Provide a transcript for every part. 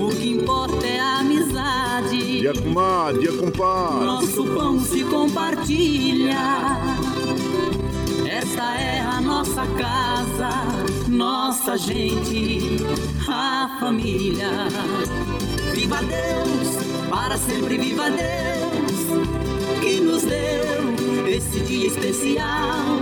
O que importa é a amizade. Dia comadre, dia compadre. Nosso pão se compartilha. Esta é a nossa casa, nossa gente, a família. Viva Deus, para sempre viva Deus, que nos deu esse dia especial,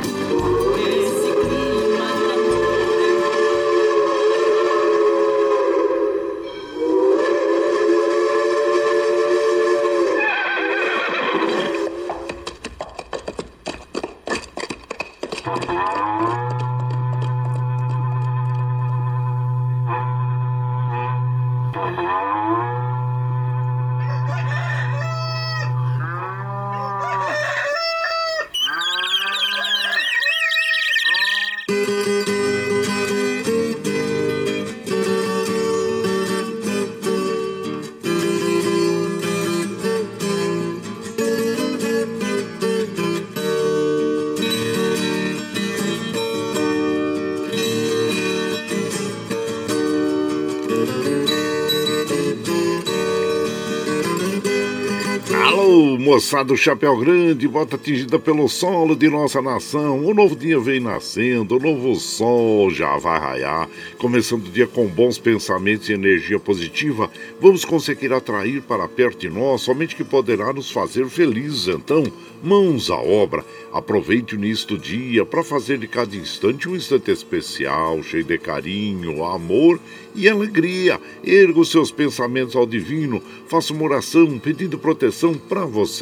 moçada do Chapéu Grande, bota atingida pelo solo de nossa nação. O novo dia vem nascendo, o novo sol já vai raiar. Começando o dia com bons pensamentos e energia positiva, vamos conseguir atrair para perto de nós somente que poderá nos fazer felizes. Então, mãos à obra. Aproveite o início do dia para fazer de cada instante um instante especial, cheio de carinho, amor e alegria. Erga os seus pensamentos ao divino, faça uma oração pedindo proteção para você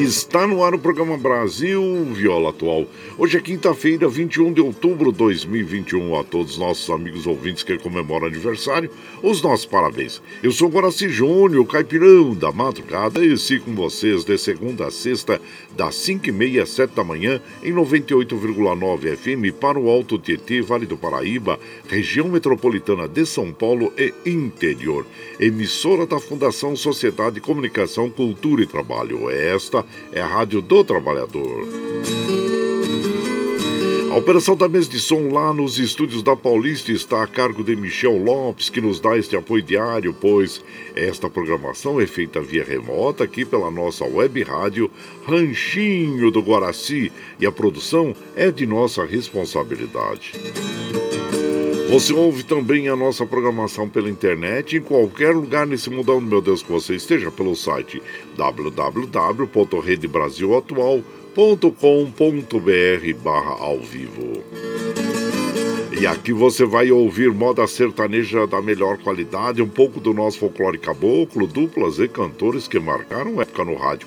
Está no ar o programa Brasil Viola Atual. Hoje é quinta-feira, 21 de outubro de 2021. A todos os nossos amigos ouvintes que comemoram aniversário, os nossos parabéns. Eu sou Guaraci Júnior, caipirão da madrugada, e sigo com vocês de segunda a sexta, das 5h30 às 7 da manhã, em 98,9 FM para o Alto Tietê, Vale do Paraíba, região metropolitana de São Paulo e interior. Emissora da Fundação Sociedade de Comunicação, Cultura e Trabalho. Esta é a Rádio do Trabalhador. A operação da mesa de som lá nos estúdios da Paulista está a cargo de Michel Lopes, que nos dá este apoio diário, pois esta programação é feita via remota aqui pela nossa web rádio Ranchinho do Guaraci e a produção é de nossa responsabilidade. Você ouve também a nossa programação pela internet em qualquer lugar nesse mundão, meu Deus, que você esteja pelo site www.redebrasilatual.com.br barra ao vivo. E aqui você vai ouvir moda sertaneja da melhor qualidade, um pouco do nosso folclore caboclo, duplas e cantores que marcaram época no rádio.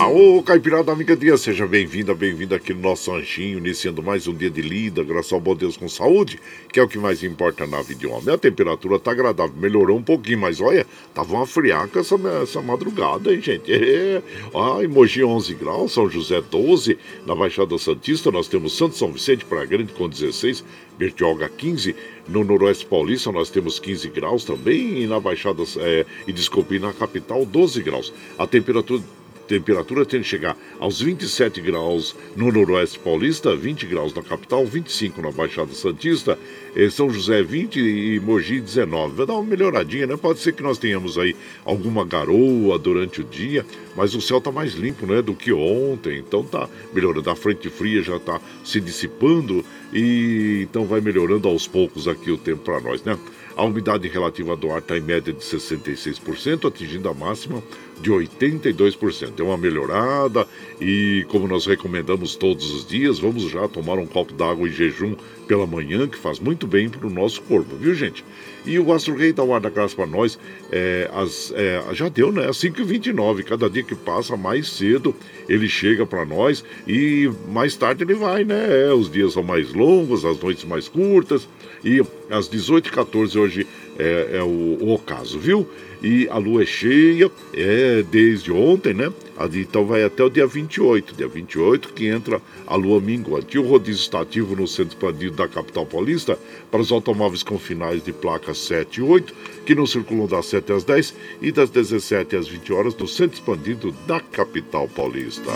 Aô, Caipirada Amiga Dia, seja bem-vinda, bem-vinda aqui no nosso anjinho, iniciando mais um dia de lida, graças ao bom Deus com saúde, que é o que mais importa na vida de homem. A temperatura tá agradável, melhorou um pouquinho, mas olha, tava uma friaca essa, essa madrugada, hein, gente? É. Ah, Mogi 11 graus, São José 12, na Baixada Santista nós temos Santo São Vicente para Grande com 16, Bertioga 15, no Noroeste Paulista nós temos 15 graus também, e na Baixada, é, e desculpe, na capital 12 graus. A temperatura temperatura tende a chegar aos 27 graus no Noroeste Paulista, 20 graus na capital, 25 na Baixada Santista, eh, São José 20 e Mogi 19. Vai dar uma melhoradinha, né? Pode ser que nós tenhamos aí alguma garoa durante o dia, mas o céu está mais limpo, né, do que ontem. Então tá melhorando. A frente fria já está se dissipando e então vai melhorando aos poucos aqui o tempo para nós, né? A umidade relativa do ar está em média de 66%, atingindo a máxima de 82%. É uma melhorada e, como nós recomendamos todos os dias, vamos já tomar um copo d'água em jejum pela manhã, que faz muito bem para o nosso corpo, viu, gente? E o Astro Rei da graça para nós, é, as, é, já deu, né? Às 5h29, cada dia que passa mais cedo ele chega para nós e mais tarde ele vai, né? É, os dias são mais longos, as noites mais curtas e às 18h14 hoje é, é o, o ocaso, viu? E a lua é cheia, é desde ontem, né? Então vai até o dia 28, dia 28 que entra a lua minguante. E o rodízio está ativo no centro expandido da capital paulista para os automóveis com finais de placas 7 e 8, que não circulam das 7 às 10 e das 17 às 20 horas no centro expandido da capital paulista.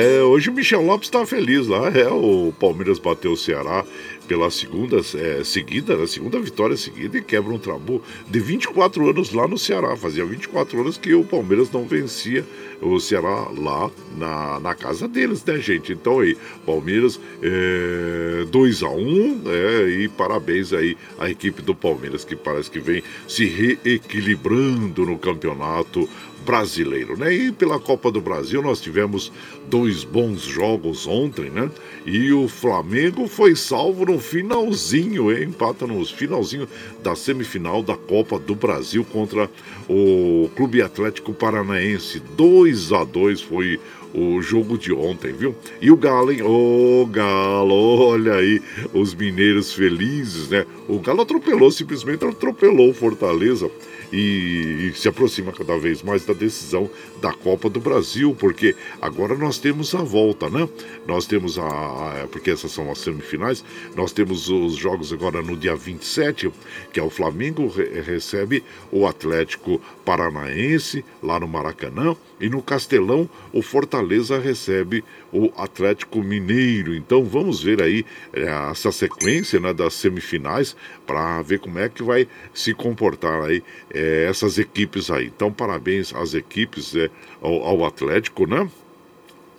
É, hoje o Michel Lopes está feliz lá. É, o Palmeiras bateu o Ceará pela segunda é, seguida, né, segunda vitória seguida e quebra um tabu de 24 anos lá no Ceará. Fazia 24 anos que o Palmeiras não vencia o Ceará lá na, na casa deles, né, gente? Então aí, Palmeiras é, 2 a 1 um, é, e parabéns aí à equipe do Palmeiras que parece que vem se reequilibrando no campeonato brasileiro, né? E pela Copa do Brasil nós tivemos dois bons jogos ontem, né? E o Flamengo foi salvo no finalzinho, hein? empata no finalzinho da semifinal da Copa do Brasil contra o Clube Atlético Paranaense. 2 a 2 foi o jogo de ontem, viu? E o Galo, hein? Ô, oh, Galo, olha aí, os mineiros felizes, né? O Galo atropelou, simplesmente atropelou o Fortaleza e, e se aproxima cada vez mais da decisão da Copa do Brasil, porque agora nós temos a volta, né? Nós temos a, a. Porque essas são as semifinais, nós temos os jogos agora no dia 27, que é o Flamengo re, recebe o Atlético Paranaense lá no Maracanã, e no Castelão o Fortaleza recebe o Atlético Mineiro. Então vamos ver aí é, essa sequência né, das semifinais para ver como é que vai se comportar aí é, essas equipes aí. Então parabéns às equipes é, ao, ao Atlético, né?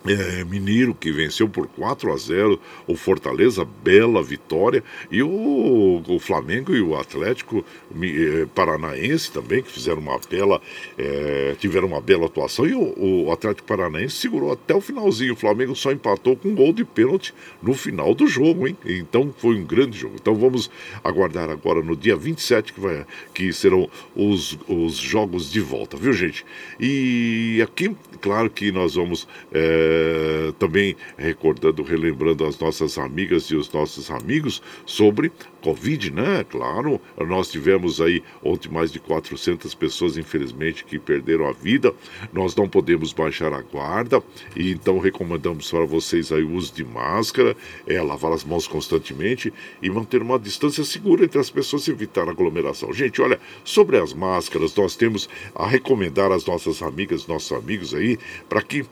É, Mineiro que venceu por 4 a 0 o Fortaleza, bela vitória, e o, o Flamengo e o Atlético é, Paranaense também, que fizeram uma bela, é, tiveram uma bela atuação, e o, o, Atlético Paranaense segurou até o finalzinho. O Flamengo só empatou com um gol de pênalti no final do jogo, hein? Então foi um grande jogo. Então vamos aguardar agora no dia 27 que, vai, que serão os, os jogos de volta, viu, gente? E aqui, claro que nós vamos. É, eh, também recordando, relembrando as nossas amigas e os nossos amigos sobre Covid, né? Claro, nós tivemos aí ontem mais de 400 pessoas, infelizmente, que perderam a vida. Nós não podemos baixar a guarda e então recomendamos para vocês aí o uso de máscara, é, lavar as mãos constantemente e manter uma distância segura entre as pessoas e evitar aglomeração. Gente, olha, sobre as máscaras, nós temos a recomendar às nossas amigas, nossos amigos aí, para que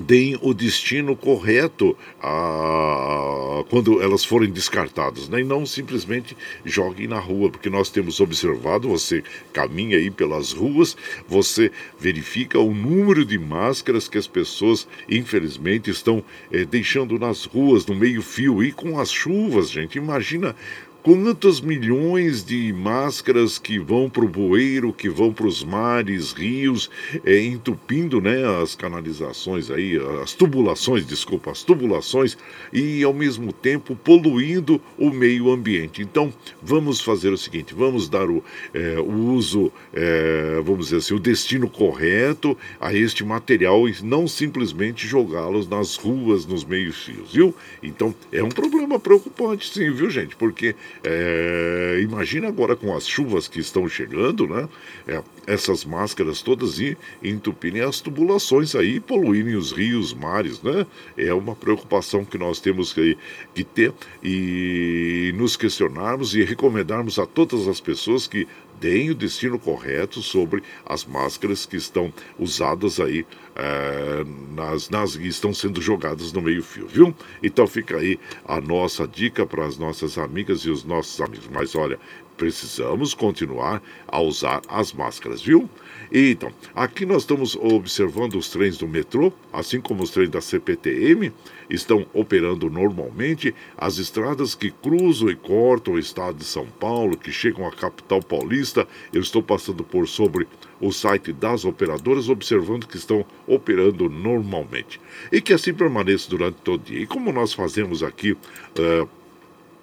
deem o destino correto a, quando elas forem descartadas, né? e não simplesmente joguem na rua, porque nós temos observado, você caminha aí pelas ruas, você verifica o número de máscaras que as pessoas, infelizmente, estão é, deixando nas ruas, no meio-fio, e com as chuvas, gente, imagina Quantos milhões de máscaras que vão para o bueiro, que vão para os mares, rios, é, entupindo né, as canalizações aí, as tubulações, desculpa, as tubulações, e ao mesmo tempo poluindo o meio ambiente. Então, vamos fazer o seguinte: vamos dar o, é, o uso, é, vamos dizer assim, o destino correto a este material e não simplesmente jogá-los nas ruas, nos meios fios, viu? Então, é um problema preocupante, sim, viu, gente? Porque É, imagina agora com as chuvas que estão chegando, né? É, essas máscaras todas e entupirem as tubulações aí, poluírem os rios, mares, né? É uma preocupação que nós temos que, que ter e nos questionarmos e recomendarmos a todas as pessoas que deem o destino correto sobre as máscaras que estão usadas aí é, nas, nas estão sendo jogadas no meio-fio, viu? Então fica aí a nossa dica para as nossas amigas e os nossos amigos. Mas olha, precisamos continuar a usar as máscaras, viu? Então, aqui nós estamos observando os trens do metrô, assim como os trens da CPTM, estão operando normalmente. As estradas que cruzam e cortam o estado de São Paulo, que chegam à capital paulista, eu estou passando por sobre o site das operadoras, observando que estão operando normalmente. E que assim permaneça durante todo o dia. E como nós fazemos aqui. Uh,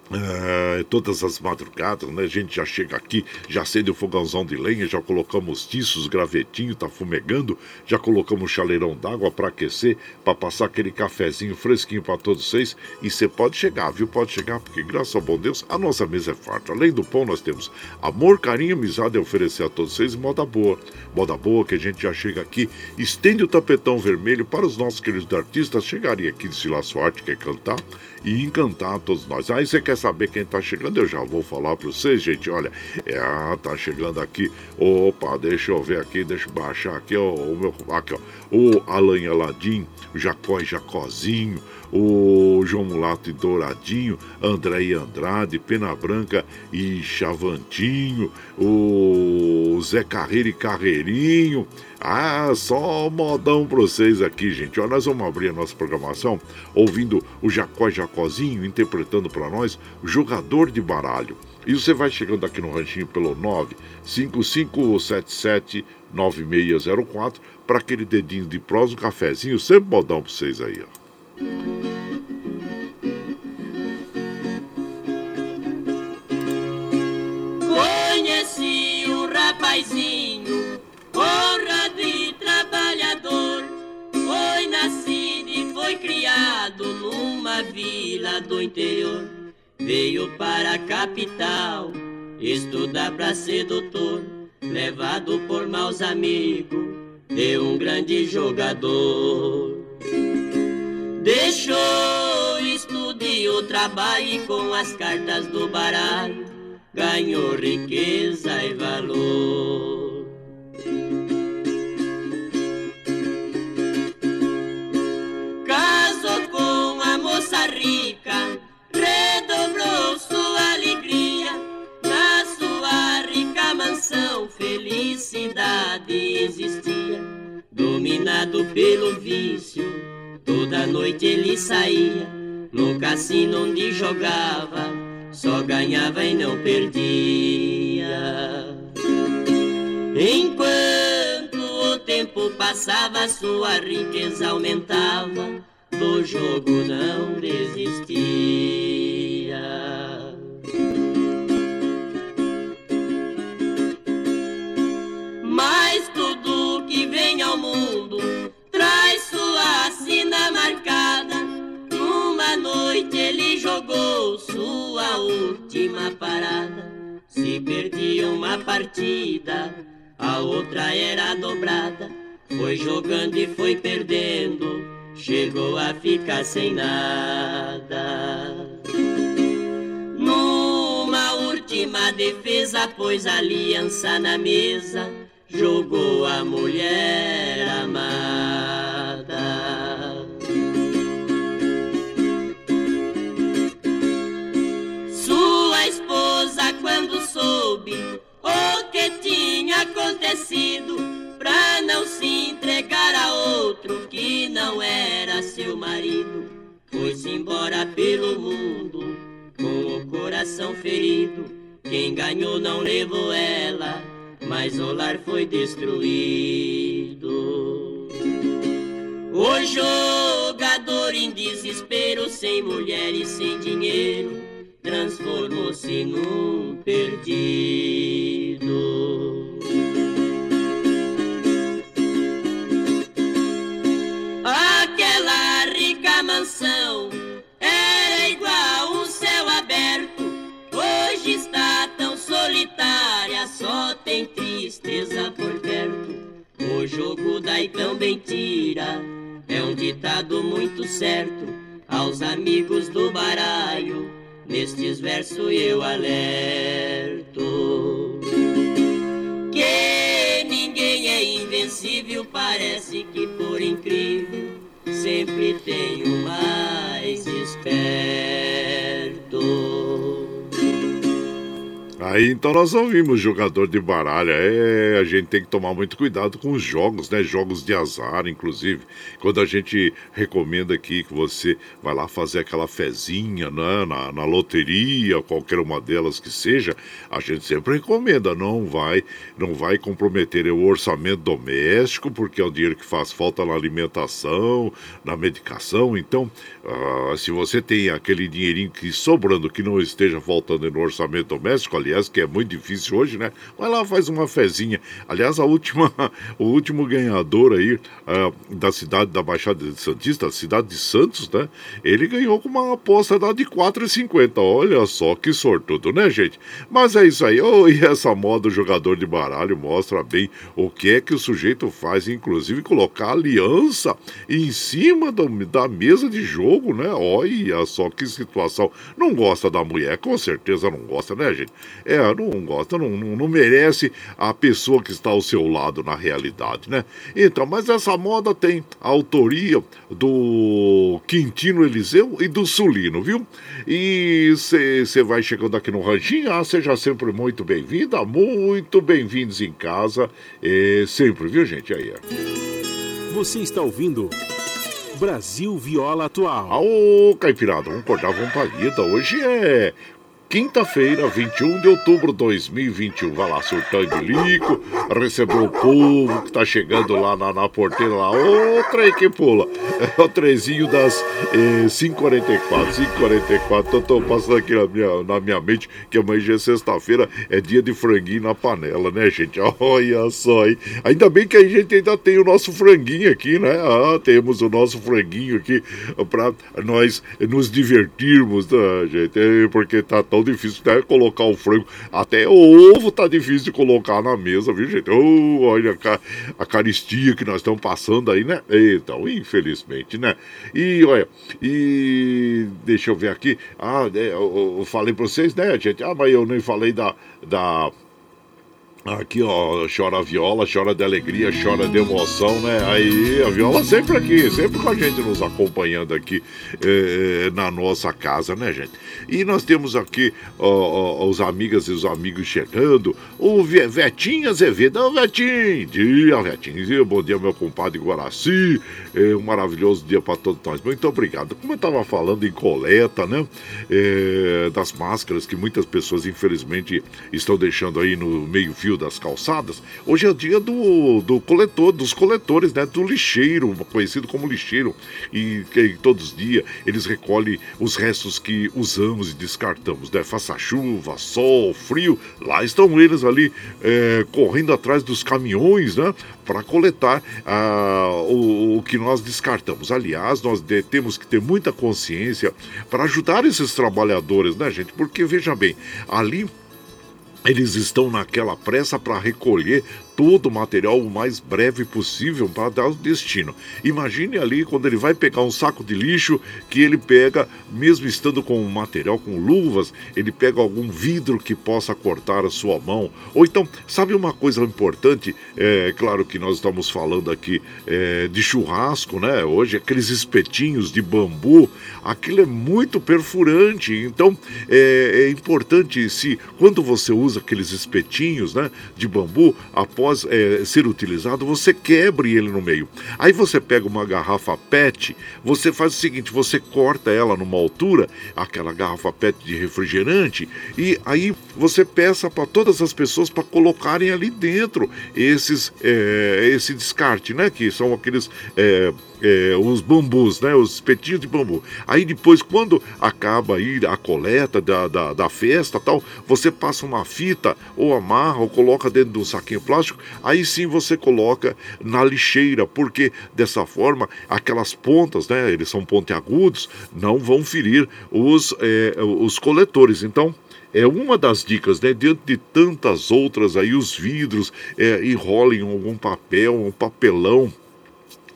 Uh, todas as madrugadas, né? A gente já chega aqui, já acende o fogãozão de lenha, já colocamos tiços, gravetinho, tá fumegando, já colocamos chaleirão d'água para aquecer, para passar aquele cafezinho fresquinho para todos vocês. E você pode chegar, viu? Pode chegar, porque graças ao bom Deus, a nossa mesa é farta. Além do pão, nós temos amor, carinho, amizade a oferecer a todos vocês moda boa. Moda boa que a gente já chega aqui, estende o tapetão vermelho para os nossos queridos artistas chegarem aqui de Silas Suarte, quer cantar e encantar todos nós. Aí você quer saber quem está chegando? Eu já vou falar para vocês, gente. Olha, é, ah, tá chegando aqui. Opa, deixa eu ver aqui, deixa eu baixar aqui, ó, o meu, aqui, ó, o Alan Aladim, o Jacó e Jacozinho, o João Mulato e Douradinho, André e Andrade, Pena Branca e Chavantinho, o Zé Carreiro e Carreirinho. Ah, só modão pra vocês aqui, gente. Ó, nós vamos abrir a nossa programação ouvindo o Jacó Jacozinho interpretando para nós o jogador de baralho. E você vai chegando aqui no ranchinho pelo 95577 9604 para aquele dedinho de prós, um cafezinho, sempre modão pra vocês aí, ó. Numa vila do interior. Veio para a capital estudar para ser doutor. Levado por maus amigos de um grande jogador. Deixou o estudo e o trabalho com as cartas do baralho ganhou riqueza e valor. Felicidade existia, dominado pelo vício Toda noite ele saía no cassino onde jogava, só ganhava e não perdia. Enquanto o tempo passava, sua riqueza aumentava, do jogo não desistia. Vem ao mundo traz sua sina marcada. Numa noite ele jogou sua última parada. Se perdia uma partida, a outra era dobrada. Foi jogando e foi perdendo, chegou a ficar sem nada. Numa última defesa, pôs a aliança na mesa jogou a mulher amada. Sua esposa, quando soube o que tinha acontecido, pra não se entregar a outro que não era seu marido, foi-se embora pelo mundo com o coração ferido. Quem ganhou não levou ela mas o lar foi destruído. O jogador em desespero, sem mulher e sem dinheiro, transformou-se num perdido. Aquela rica mansão daí também tira, é um ditado muito certo. Aos amigos do baralho, nestes versos eu alerto. Que ninguém é invencível, parece que por incrível, sempre tem o mais esperto. Aí então nós ouvimos jogador de baralho. É, a gente tem que tomar muito cuidado com os jogos, né? Jogos de azar, inclusive. Quando a gente recomenda aqui que você vai lá fazer aquela fezinha né? na, na loteria, qualquer uma delas que seja, a gente sempre recomenda, não vai, não vai comprometer o orçamento doméstico, porque é o dinheiro que faz falta na alimentação, na medicação. Então, uh, se você tem aquele dinheirinho que sobrando que não esteja faltando no orçamento doméstico, ali aliás, que é muito difícil hoje, né? Vai lá, faz uma fezinha. Aliás, a última, o último ganhador aí uh, da cidade da Baixada Santista, cidade de Santos, né? Ele ganhou com uma aposta da de 4,50. Olha só que sortudo, né, gente? Mas é isso aí. Oh, e essa moda do jogador de baralho mostra bem o que é que o sujeito faz, inclusive colocar aliança em cima do, da mesa de jogo, né? Olha só que situação. Não gosta da mulher, com certeza não gosta, né, gente? É, não gosta, não, não, não, merece a pessoa que está ao seu lado na realidade, né? Então, mas essa moda tem a autoria do Quintino Eliseu e do Sulino, viu? E você vai chegando aqui no Ranchinho, ah, seja sempre muito bem-vinda, muito bem-vindos em casa, é, sempre, viu, gente? Aí, é. Você está ouvindo. Brasil Viola Atual. Ô, Caipirada, vamos cortar, vamos palhita. Hoje é quinta-feira, 21 de outubro de 2021. Vai lá, surtando lico, recebeu o povo que tá chegando lá na, na porteira lá. Ô, trem que pula. É o trezinho das eh, 5h44. 5h44. Eu tô passando aqui na minha, na minha mente que amanhã é sexta-feira, é dia de franguinho na panela, né, gente? Olha só aí. Ainda bem que a gente ainda tem o nosso franguinho aqui, né? Ah, temos o nosso franguinho aqui pra nós nos divertirmos, né, gente? É, porque tá tão tão difícil até colocar o frango. Até o ovo tá difícil de colocar na mesa, viu, gente? Oh, olha a, a caristia que nós estamos passando aí, né? Então, infelizmente, né? E olha, e deixa eu ver aqui. Ah, é, eu, falei pra vocês, né, gente? Ah, mas eu nem falei da. da Aqui, ó, chora a viola, chora de alegria, chora de emoção, né? Aí a viola sempre aqui, sempre com a gente nos acompanhando aqui eh, na nossa casa, né, gente? E nós temos aqui ó, ó, os amigas e os amigos chegando. O Vetinho Azevedo, ô Vetinho, dia, Vetinho, bom dia, meu compadre Guaraci. É, um maravilhoso dia para todos nós. Muito obrigado. Como eu estava falando em coleta, né? É, das máscaras que muitas pessoas, infelizmente, estão deixando aí no meio-fio das calçadas. Hoje é o dia do, do coletor, dos coletores, né? Do lixeiro, conhecido como lixeiro. E que todos os dias eles recolhem os restos que usamos e descartamos, né? Faça chuva, sol, frio, lá estão eles ali é, correndo atrás dos caminhões, né? Para coletar ah, o, o, que nós descartamos. Aliás, nós de, temos que ter muita consciência para ajudar esses trabalhadores, né, gente? Porque veja bem, ali eles estão naquela pressa para recolher todo o material o mais breve possível para dar o destino. Imagine ali quando ele vai pegar um saco de lixo que ele pega, mesmo estando com o material com luvas, ele pega algum vidro que possa cortar a sua mão. Ou então, sabe uma coisa importante? É claro que nós estamos falando aqui é, de churrasco, né? Hoje, aqueles espetinhos de bambu, aquilo é muito perfurante. Então, é, é importante se quando você usa aqueles espetinhos, né, de bambu, após após é, ser utilizado, você quebre ele no meio. Aí você pega uma garrafa PET, você faz o seguinte: você corta ela numa altura, aquela garrafa PET de refrigerante, e aí você peça para todas as pessoas para colocarem ali dentro esses, é, esse descarte, né? Que são aqueles. É, é, os bambus, né? Os espetinhos de bambu. Aí depois, quando acaba aí a coleta da, da, da, festa tal, você passa uma fita ou amarra ou coloca dentro de um saquinho plástico, aí sim você coloca na lixeira, porque dessa forma aquelas pontas, né? Eles são pontiagudos, não vão ferir os, é, os coletores. Então, é uma das dicas, né? Diante de tantas outras aí, os vidros é, enrolem algum papel, um papelão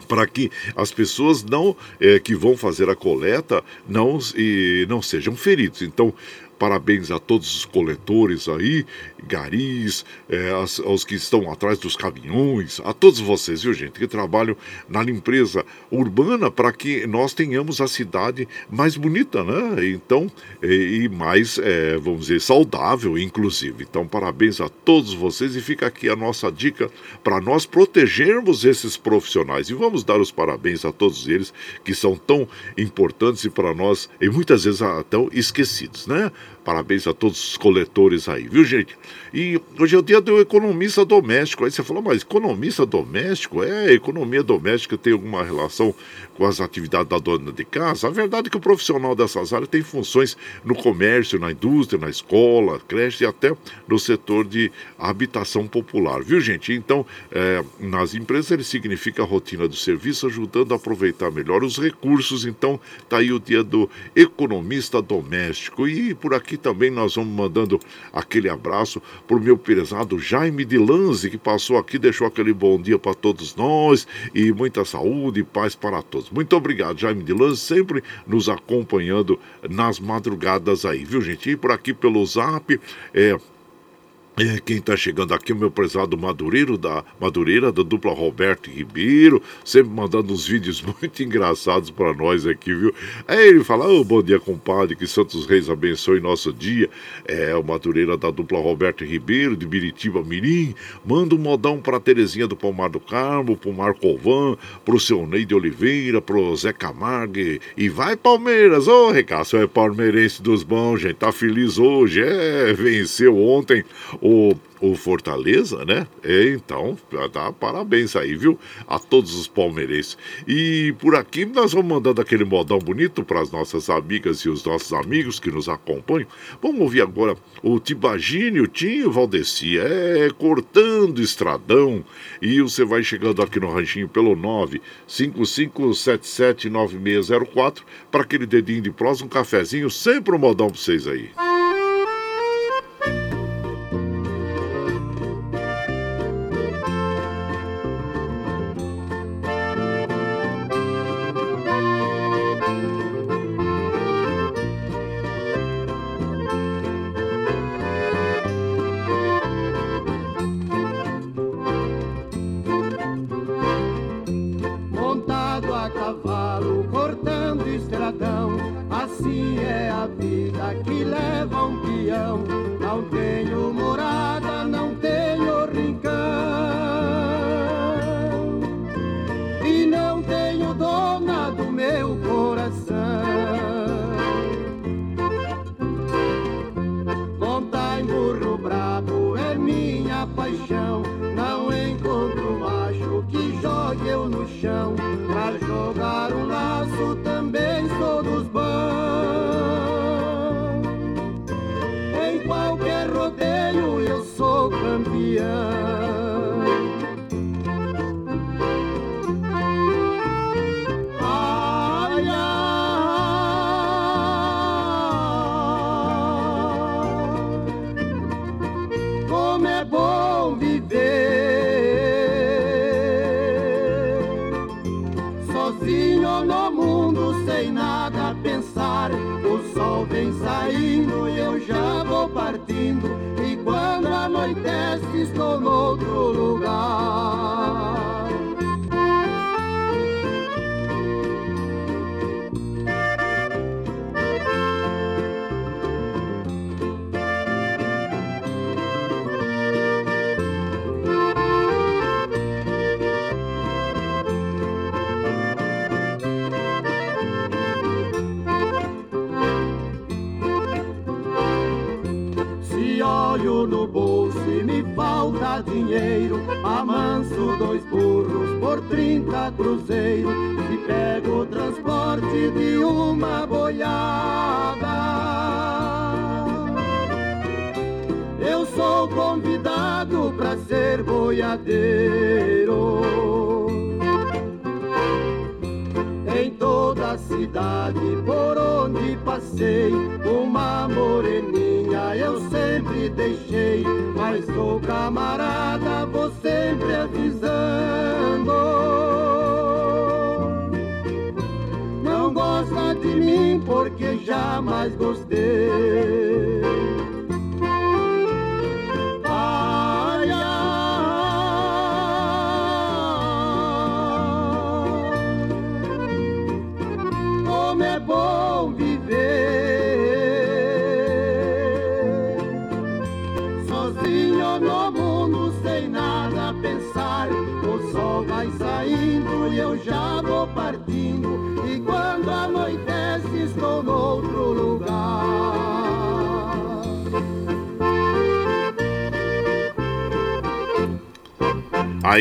para que as pessoas não é, que vão fazer a coleta não e não sejam feridos. Então Parabéns a todos os coletores aí, garis, é, aos, aos, que estão atrás dos caminhões, a todos vocês, viu gente, que trabalham na limpeza urbana para que nós tenhamos a cidade mais bonita, né? Então, e, e mais, é, vamos dizer, saudável, inclusive. Então, parabéns a todos vocês e fica aqui a nossa dica para nós protegermos esses profissionais. E vamos dar os parabéns a todos eles que são tão importantes e para nós, e muitas vezes tão esquecidos, né? Parabéns a todos os coletores aí, viu, gente? E hoje é o dia do economista doméstico. Aí você falou, mas economista doméstico? É, economia doméstica tem alguma relação com as atividades da dona de casa? A verdade é que o profissional dessas áreas tem funções no comércio, na indústria, na escola, creche e até no setor de habitação popular, viu, gente? Então, é, nas empresas ele significa a rotina do serviço, ajudando a aproveitar melhor os recursos. Então, tá aí o dia do economista doméstico. E por aqui aqui também nós vamos mandando aquele abraço para o meu prezado Jaime de Lanze, que passou aqui, deixou aquele bom dia para todos nós e muita saúde e paz para todos. Muito obrigado, Jaime de Lanze, sempre nos acompanhando nas madrugadas aí, viu, gente? E por aqui pelo zap, é, quem está chegando aqui é o meu prezado Madureiro da Madureira, da dupla Roberto Ribeiro, sempre mandando uns vídeos muito engraçados para nós aqui, viu? Aí ele fala: oh, bom dia, compadre, que Santos Reis abençoe nosso dia. É, o Madureira da dupla Roberto Ribeiro, de Biritiba Mirim, manda um modão para Terezinha do Palmar do Carmo, pro Marco Alvan, pro seu Ney de Oliveira, pro Zé Camargo e vai Palmeiras! Ô, oh, Recasso, é palmeirense dos bons, gente, tá feliz hoje, é, venceu ontem o, o Fortaleza, né? É, então, dá parabéns aí, viu? A todos os palmeirenses. E por aqui nós vamos mandando aquele modão bonito para as nossas amigas e os nossos amigos que nos acompanham. Vamos ouvir agora o Tibagine, o Tinho Valdeci, é cortando estradão. E você vai chegando aqui no ranchinho pelo 955779604 para aquele dedinho de prosa, um cafezinho, sempre um modão para vocês aí. cidade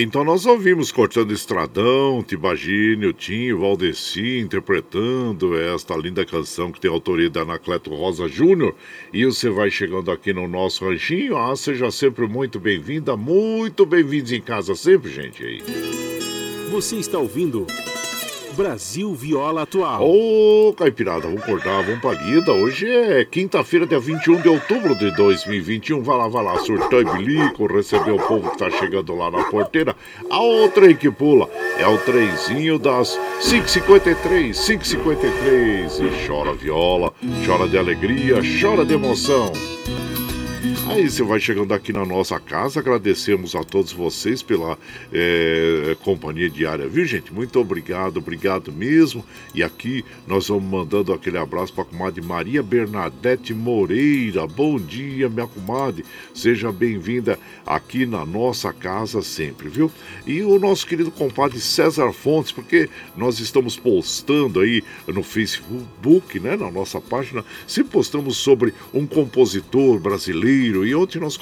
Então nós ouvimos Cortando Estradão, Tibagine, Tim, Valdeci interpretando esta linda canção que tem autoria da Anacleto Rosa Júnior. E você vai chegando aqui no nosso ranchinho. Ah, seja sempre muito bem-vinda, muito bem-vindos em casa sempre, gente aí. Você está ouvindo Brasil Viola Atual. Ô, Caipirada, vamos cortar, vamos pra lida. Hoje é quinta-feira, dia 21 de outubro de 2021. Vai lá, vai lá, surtou e bilico, recebeu o povo que tá chegando lá na porteira. A outra que pula é o trenzinho das 5h53, 5h53. E chora viola, chora de alegria, chora de emoção. Aí você vai chegando aqui na nossa casa, agradecemos a todos vocês pela é, companhia diária, viu gente? Muito obrigado, obrigado mesmo. E aqui nós vamos mandando aquele abraço para a comadre Maria Bernadette Moreira. Bom dia, minha comadre. Seja bem-vinda aqui na nossa casa sempre, viu? E o nosso querido compadre César Fontes, porque nós estamos postando aí no Facebook, né, na nossa página, se postamos sobre um compositor brasileiro e ontem nós,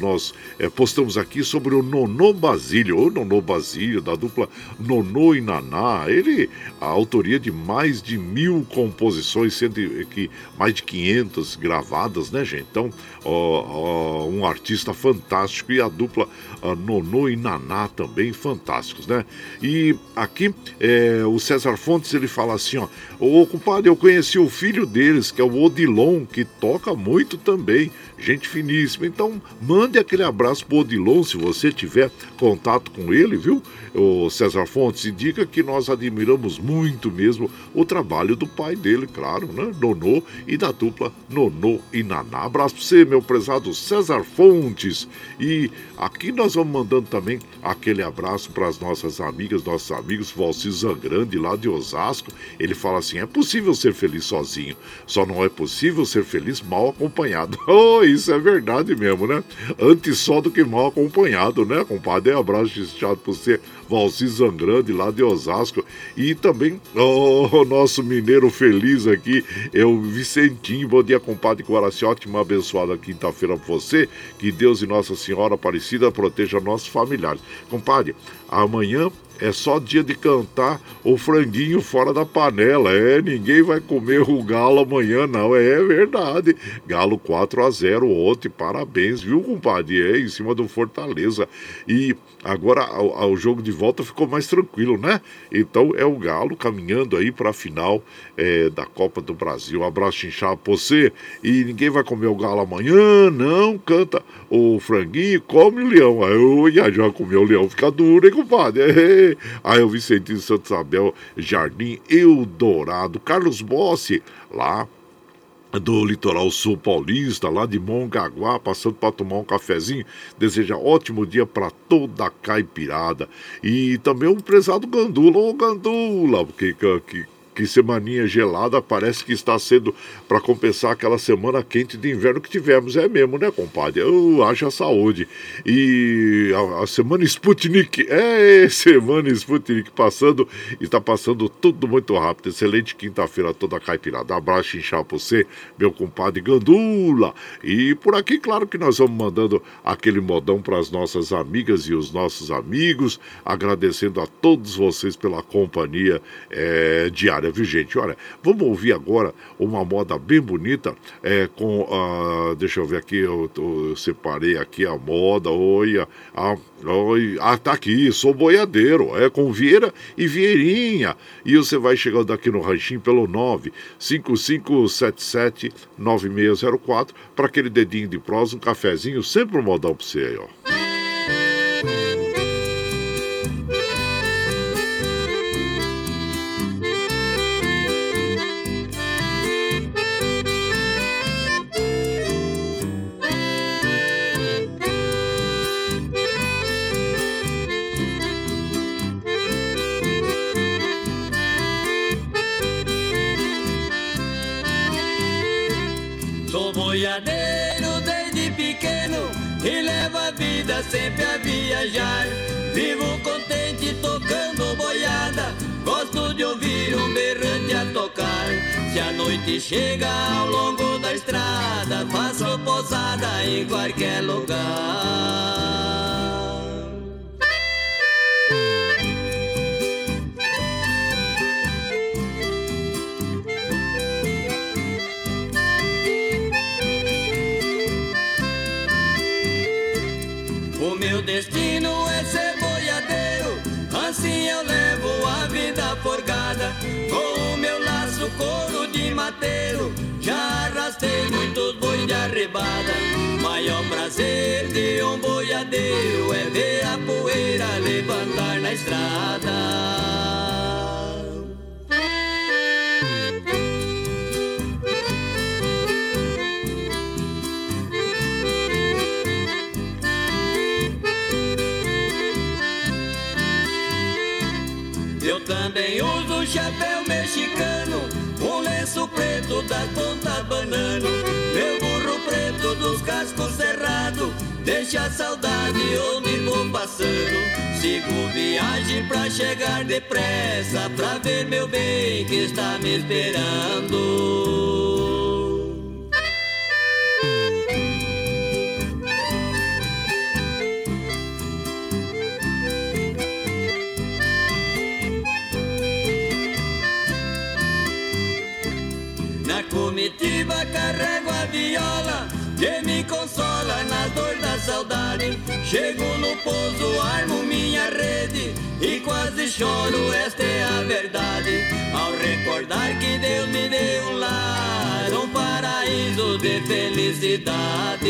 nós é, postamos aqui sobre o Nonô Basílio, o Nonô Basílio, da dupla Nonô e Naná. Ele, a autoria de mais de mil composições, sendo que mais de 500 gravadas, né, gente? Então, ó, ó, um artista fantástico e a dupla a Nonô e Naná também fantásticos, né? E aqui é, o César Fontes ele fala assim, ó, ô compadre, eu conheci o filho deles, que é o Odilon, que toca muito também gente finíssima. Então, mande aquele abraço pro Odilon se você tiver contato com ele, viu? O César Fontes indica que nós admiramos muito mesmo o trabalho do pai dele, claro, né? Nonô e da dupla Nonô e Naná. Abraço pra você, meu prezado César Fontes. E aqui nós vamos mandando também aquele abraço para as nossas amigas, nossos amigos, Valci Zangrande, lá de Osasco. Ele fala assim: é possível ser feliz sozinho, só não é possível ser feliz mal acompanhado. Isso é verdade mesmo, né? Antes só do que mal acompanhado, né, compadre? Abraço chato pra você, Valci Zangrande, lá de Osasco. E também o oh, nosso mineiro feliz aqui, é o Vicentinho. Bom dia, compadre Guaraci. Ótima, abençoada quinta-feira pra você. Que Deus e Nossa Senhora Aparecida proteja nossos familiares. Compadre, amanhã é só dia de cantar o franguinho fora da panela. É, ninguém vai comer o galo amanhã, não. É verdade. Galo 4 a 0 ontem. Parabéns, viu, compadre? É, em cima do Fortaleza. E agora o jogo de volta ficou mais tranquilo, né? Então é o Galo caminhando aí para a final é, da Copa do Brasil. Um abraço inchado pra você. E ninguém vai comer o galo amanhã, não. Canta o franguinho, come o leão. Aí eu já, já comeu o leão, fica duro, hein, compadre? Aí o Vicentinho Santo Isabel, Jardim Eldorado, Carlos Bossi, lá do litoral sul paulista, lá de Mongaguá, passando para tomar um cafezinho. Deseja ótimo dia para toda a caipirada. E também o prezado Gandula, ô Gandula, que, que, que semaninha gelada parece que está sendo para compensar aquela semana quente de inverno que tivemos. É mesmo, né, compadre? Eu acho a saúde. E a, a, semana Sputnik, é semana Sputnik passando, está passando tudo muito rápido. Excelente quinta-feira toda caipirada. Abraço inchar para você, meu compadre Gandula. E por aqui, claro que nós vamos mandando aquele modão para as nossas amigas e os nossos amigos, agradecendo a todos vocês pela companhia é, diária área, viu gente? Olha, vamos ouvir agora uma moda bem bonita é, com a. Deixa eu ver aqui, eu, eu separei aqui a moda, olha. A, ah, tá aqui, sou boiadeiro, é com Vieira e Vieirinha. E você vai chegando aqui no ranchinho pelo 955779604 para aquele dedinho de prosa, um cafezinho, sempre um modão pra você aí, ó. Noite chega ao longo da estrada, faço posada em qualquer lugar. Já arrastei muitos bois de arrebada. Maior prazer de um boiadeiro é ver a poeira levantar na estrada. também uso chapéu mexicano, lenço preto das pontas banano, meu burro preto dos cascos cerrados, deixa a saudade onde vou passando. Sigo viagem pra chegar depressa, pra ver meu bem que está me esperando. Carrego a viola que me consola na dor da saudade. Chego no pouso, armo minha rede e quase choro, esta é a verdade. Ao recordar que Deus me deu um lar, um paraíso de felicidade.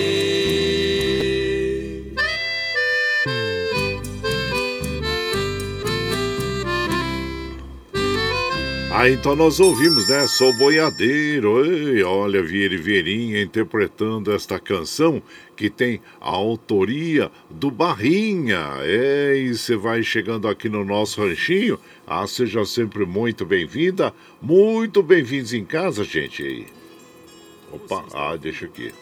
Ah, então nós ouvimos, né? Sou boiadeiro. Ei, olha, Vieira Vieirinha interpretando esta canção que tem a autoria do Barrinha. É, e você vai chegando aqui no nosso ranchinho. Ah, seja sempre muito bem-vinda. Muito bem-vindos em casa, gente. Opa, ah, deixa aqui.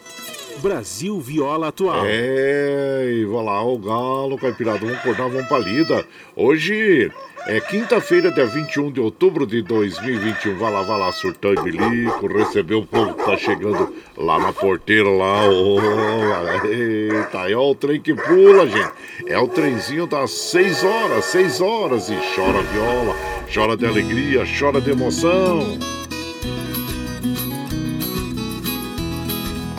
Brasil Viola Atual. É, e vai lá, o galo, caipirado, vamos acordar, vamos pra lida. Hoje é quinta-feira, dia 21 de outubro de 2021. Vai lá, vai lá, surtão e bilico, recebeu o povo que tá chegando lá na porteira, lá. Oh, eita, é o trem que pula, gente. É o trenzinho das 6 horas, 6 horas. E chora viola, chora de alegria, chora de emoção.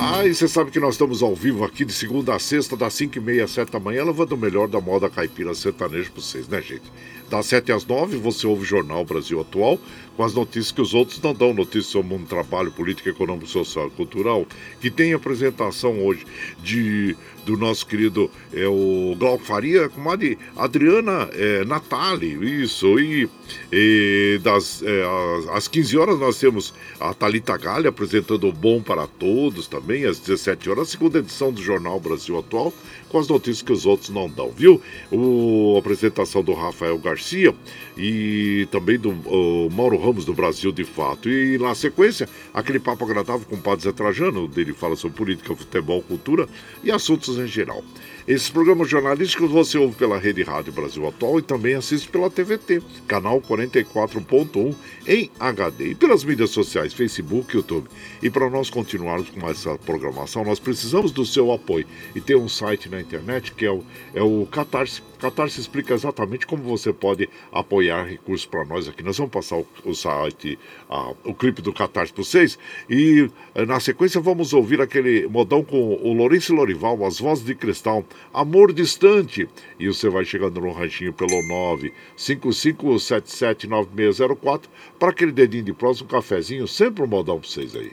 Ah, e você sabe que nós estamos ao vivo aqui de segunda a sexta, das 5 e meia às 7 da manhã, levando o melhor da moda caipira sertaneja para vocês, né, gente? Das 7 às 9 você ouve o Jornal Brasil Atual, com as notícias que os outros não dão, notícias sobre mundo trabalho, política, econômico, social e cultural, que tem apresentação hoje de do nosso querido é, o Glauco Faria, com a de Adriana é, Natali, isso, e, e das, é, às 15 horas nós temos a Talita Galha apresentando o Bom para Todos também, às 17 horas, a segunda edição do Jornal Brasil Atual, com as notícias que os outros não dão, viu? O, a apresentação do Rafael Garcia e também do Mauro Ramos do Brasil de Fato. E na sequência, aquele papo agradável com o Padre Zé Trajano, dele fala sobre política, futebol, cultura e assuntos em geral. Esses programas jornalísticos você ouve pela Rede Rádio Brasil Atual e também assiste pela TVT, canal 44.1 em HD e pelas mídias sociais, Facebook YouTube. E para nós continuarmos com essa programação, nós precisamos do seu apoio. E ter um site na internet, que é o, é o Catarse. Catarse explica exatamente como você pode apoiar recursos para nós aqui. Nós vamos passar o, o site, a, o clipe do Catarse para vocês e eh, na sequência vamos ouvir aquele modão com o Lourenço Lorival, as vozes de cristal, Amor Distante. E você vai chegando no ranchinho pelo 955779604 para aquele dedinho de próximo, um cafezinho, sempre um modão para vocês aí.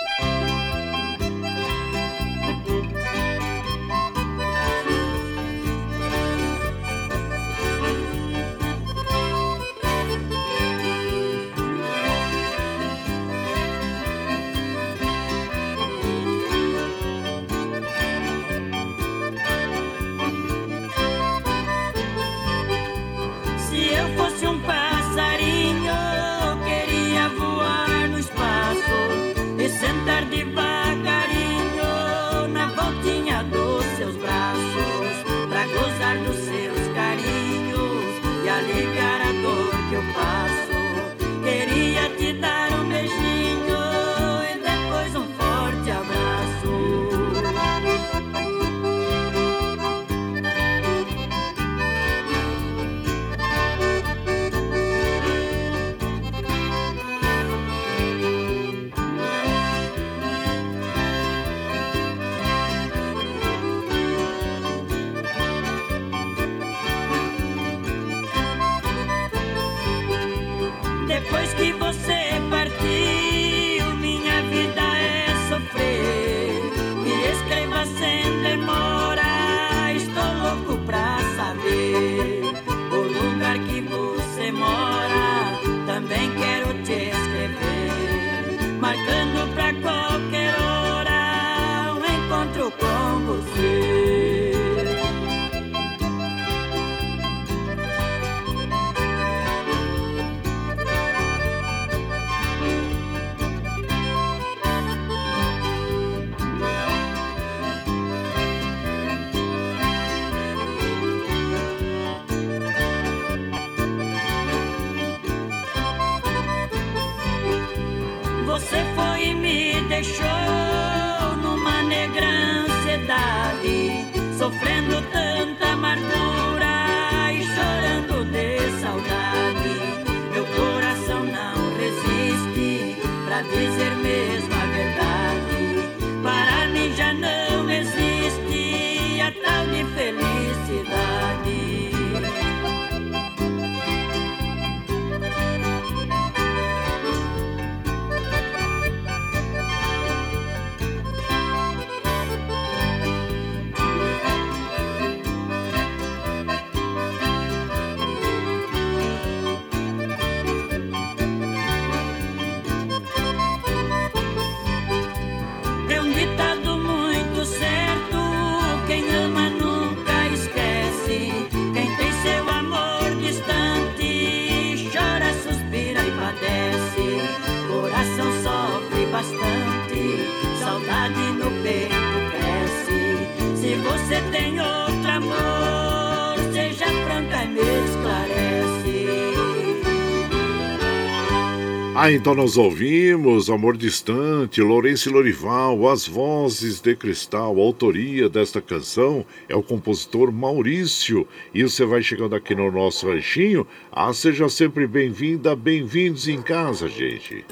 Então nós ouvimos Amor Distante, Lourenço Lorival, As Vozes de Cristal. A autoria desta canção é o compositor Maurício. E você vai chegando aqui no nosso ranchinho. Ah, seja sempre bem-vinda, bem-vindos em casa, gente.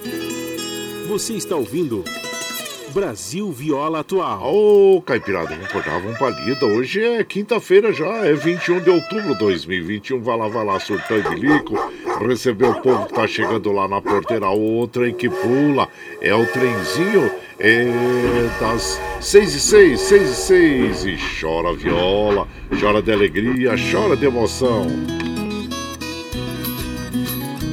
Você está ouvindo Brasil Viola Atual. Ô, oh, Caipirada, vamos cortar, vamos palida. Hoje é quinta-feira já, é 21 de outubro de 2021. Vai lá, vai lá, surtando de lico. Receber o povo que tá chegando lá na porteira. O trem que pula é o trenzinho é das 6 e 6, 6 e 6. E chora viola, chora de alegria, chora de emoção.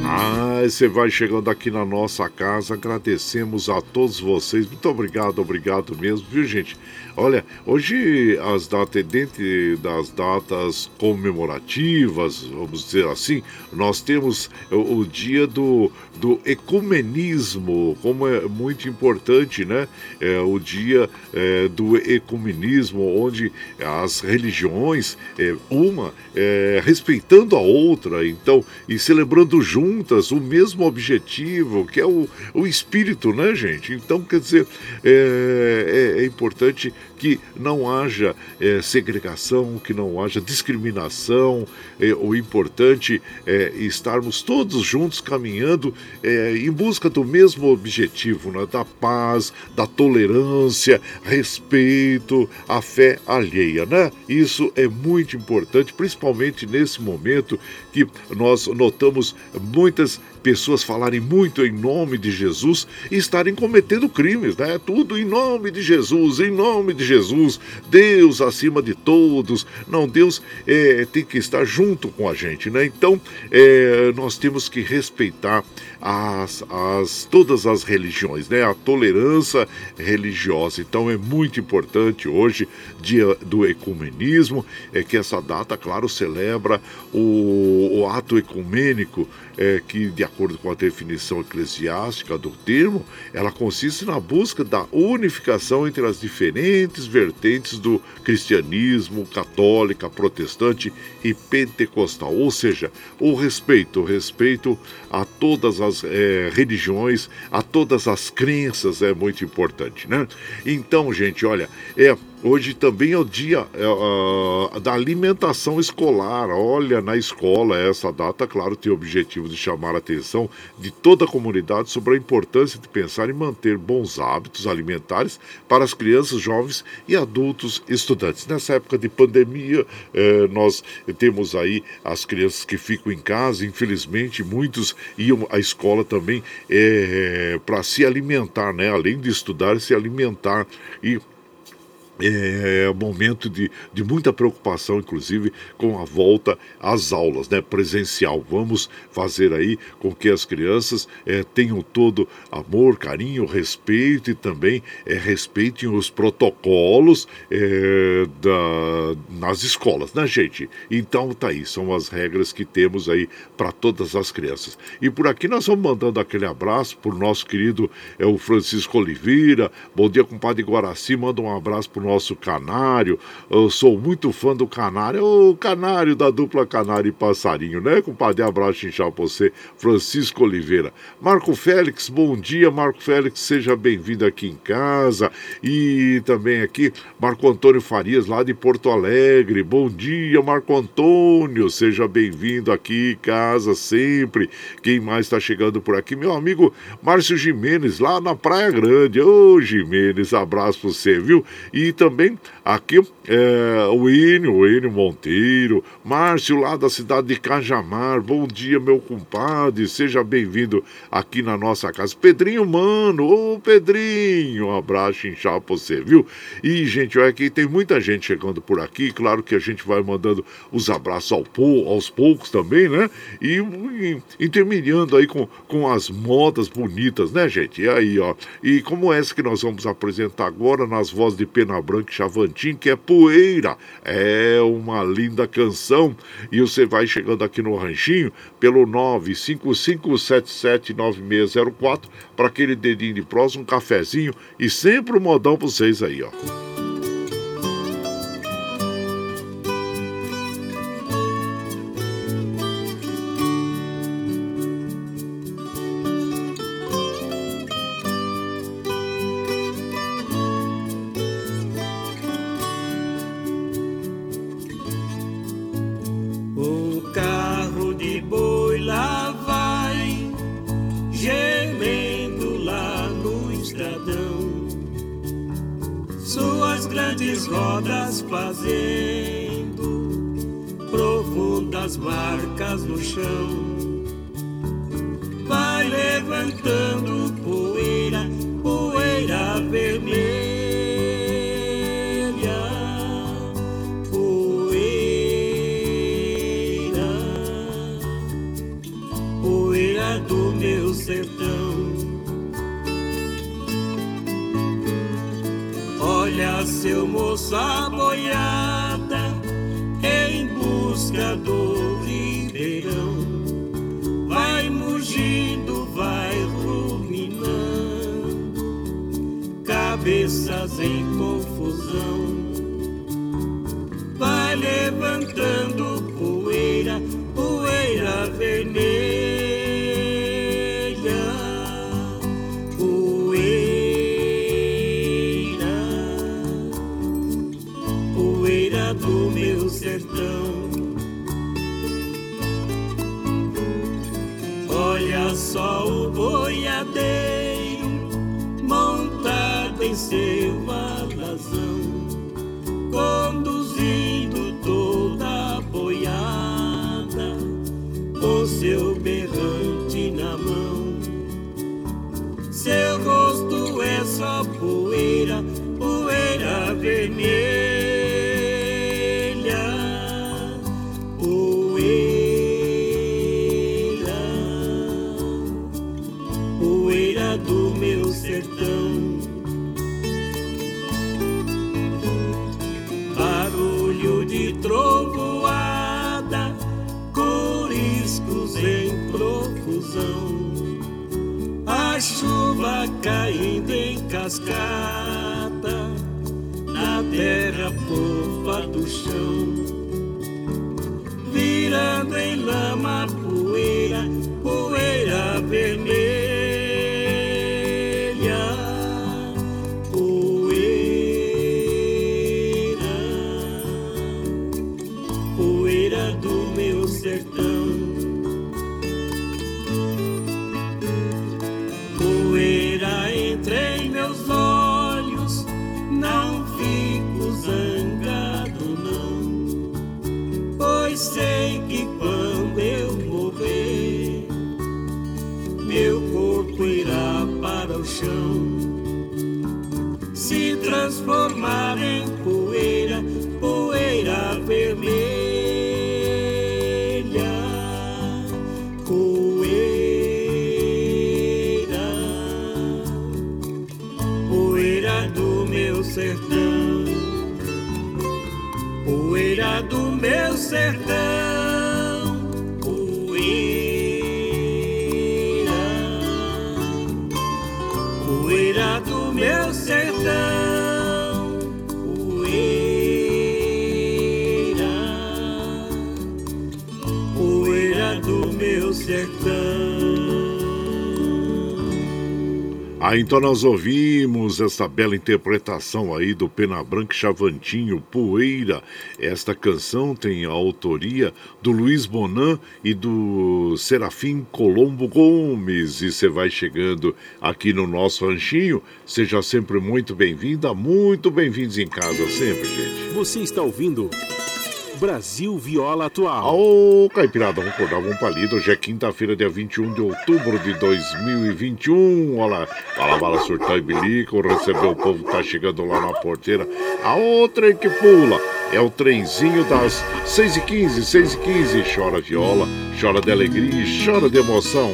Ah, você vai chegando aqui na nossa casa, agradecemos a todos vocês. Muito obrigado, obrigado mesmo, viu, gente? Olha, hoje as datas, dentre das datas comemorativas, vamos dizer assim, nós temos o, o dia do, do ecumenismo, como é muito importante, né? É o dia é, do ecumenismo, onde as religiões, é, uma é, respeitando a outra, então, e celebrando juntas o mesmo objetivo, que é o, o espírito, né, gente? Então, quer dizer, é, é, é importante que não haja é, segregação, que não haja discriminação. É, o importante é estarmos todos juntos caminhando é, em busca do mesmo objetivo, né? da paz, da tolerância, respeito, a fé alheia, né? Isso é muito importante, principalmente nesse momento que nós notamos muitas pessoas falarem muito em nome de Jesus e estarem cometendo crimes, né? Tudo em nome de Jesus, em nome de Jesus, Deus acima de todos. Não, Deus é, tem que estar junto com a gente, né? Então, é, nós temos que respeitar as, as, todas as religiões, né? A tolerância religiosa. Então, é muito importante hoje, dia do ecumenismo, é que essa data, claro, celebra o, o ato ecumênico é, que, de acordo com a definição eclesiástica do termo, ela consiste na busca da unificação entre as diferentes vertentes do cristianismo, católica, protestante e pentecostal, ou seja, o respeito, o respeito a todas as é, religiões, a todas as crenças é muito importante, né? Então, gente, olha, é Hoje também é o dia uh, da alimentação escolar. Olha, na escola, essa data, claro, tem o objetivo de chamar a atenção de toda a comunidade sobre a importância de pensar em manter bons hábitos alimentares para as crianças, jovens e adultos estudantes. Nessa época de pandemia, eh, nós temos aí as crianças que ficam em casa, infelizmente, muitos iam à escola também eh, para se alimentar, né? Além de estudar, se alimentar e é, é um momento de, de muita preocupação, inclusive, com a volta às aulas, né? Presencial. Vamos fazer aí com que as crianças é, tenham todo amor, carinho, respeito e também é, respeitem os protocolos é, da, nas escolas, né, gente? Então tá aí, são as regras que temos aí para todas as crianças. E por aqui nós vamos mandando aquele abraço para o nosso querido é, o Francisco Oliveira. Bom dia, compadre Guaraci. Manda um abraço para nosso canário. Eu sou muito fã do canário, o canário da dupla canário e passarinho, né? Compadre, abraço inchado pra você, Francisco Oliveira. Marco Félix, bom dia, Marco Félix, seja bem-vindo aqui em casa. E também aqui, Marco Antônio Farias, lá de Porto Alegre. Bom dia, Marco Antônio, seja bem-vindo aqui em casa sempre. Quem mais está chegando por aqui? Meu amigo Márcio Jimenez, lá na Praia Grande. Ô, Jimenez, abraço pra você, viu? E também aqui é, o Enio, o Enio Monteiro, Márcio lá da cidade de Cajamar. Bom dia, meu compadre, seja bem-vindo aqui na nossa casa. Pedrinho, mano, ô Pedrinho, um abraço, inchado pra você, viu? E, gente, olha que tem muita gente chegando por aqui, claro que a gente vai mandando os abraços ao aos poucos também, né? E, e intermediando aí com, com as modas bonitas, né, gente? E aí, ó, e como essa que nós vamos apresentar agora nas vozes de Pena Branca Chavantin, que é Poeira. É uma linda canção. E você vai chegando aqui no Ranchinho pelo 955779604 para aquele dedinho de próximo, um cafezinho e sempre um modão para vocês aí, ó. Transformar em poeira, poeira vermelha. Poeira, poeira do meu sertão, poeira do meu sertão. Ah, então nós ouvimos essa bela interpretação aí do Pena Branca Chavantinho, Poeira. Esta canção tem a autoria do Luiz Bonan e do Serafim Colombo Gomes. E você vai chegando aqui no nosso ranchinho, seja sempre muito bem-vinda, muito bem-vindos em casa sempre, gente. Você está ouvindo Brasil Viola Atual. Ô, Caipirada, vamos acordar, um palido. Hoje é quinta-feira, dia 21 de outubro de 2021. Olha lá, bala, bala, surtar e bilico. Recebeu o povo que tá chegando lá na porteira. A outra que pula é o trenzinho das 6h15, 6h15. Chora viola, chora de alegria, chora de emoção.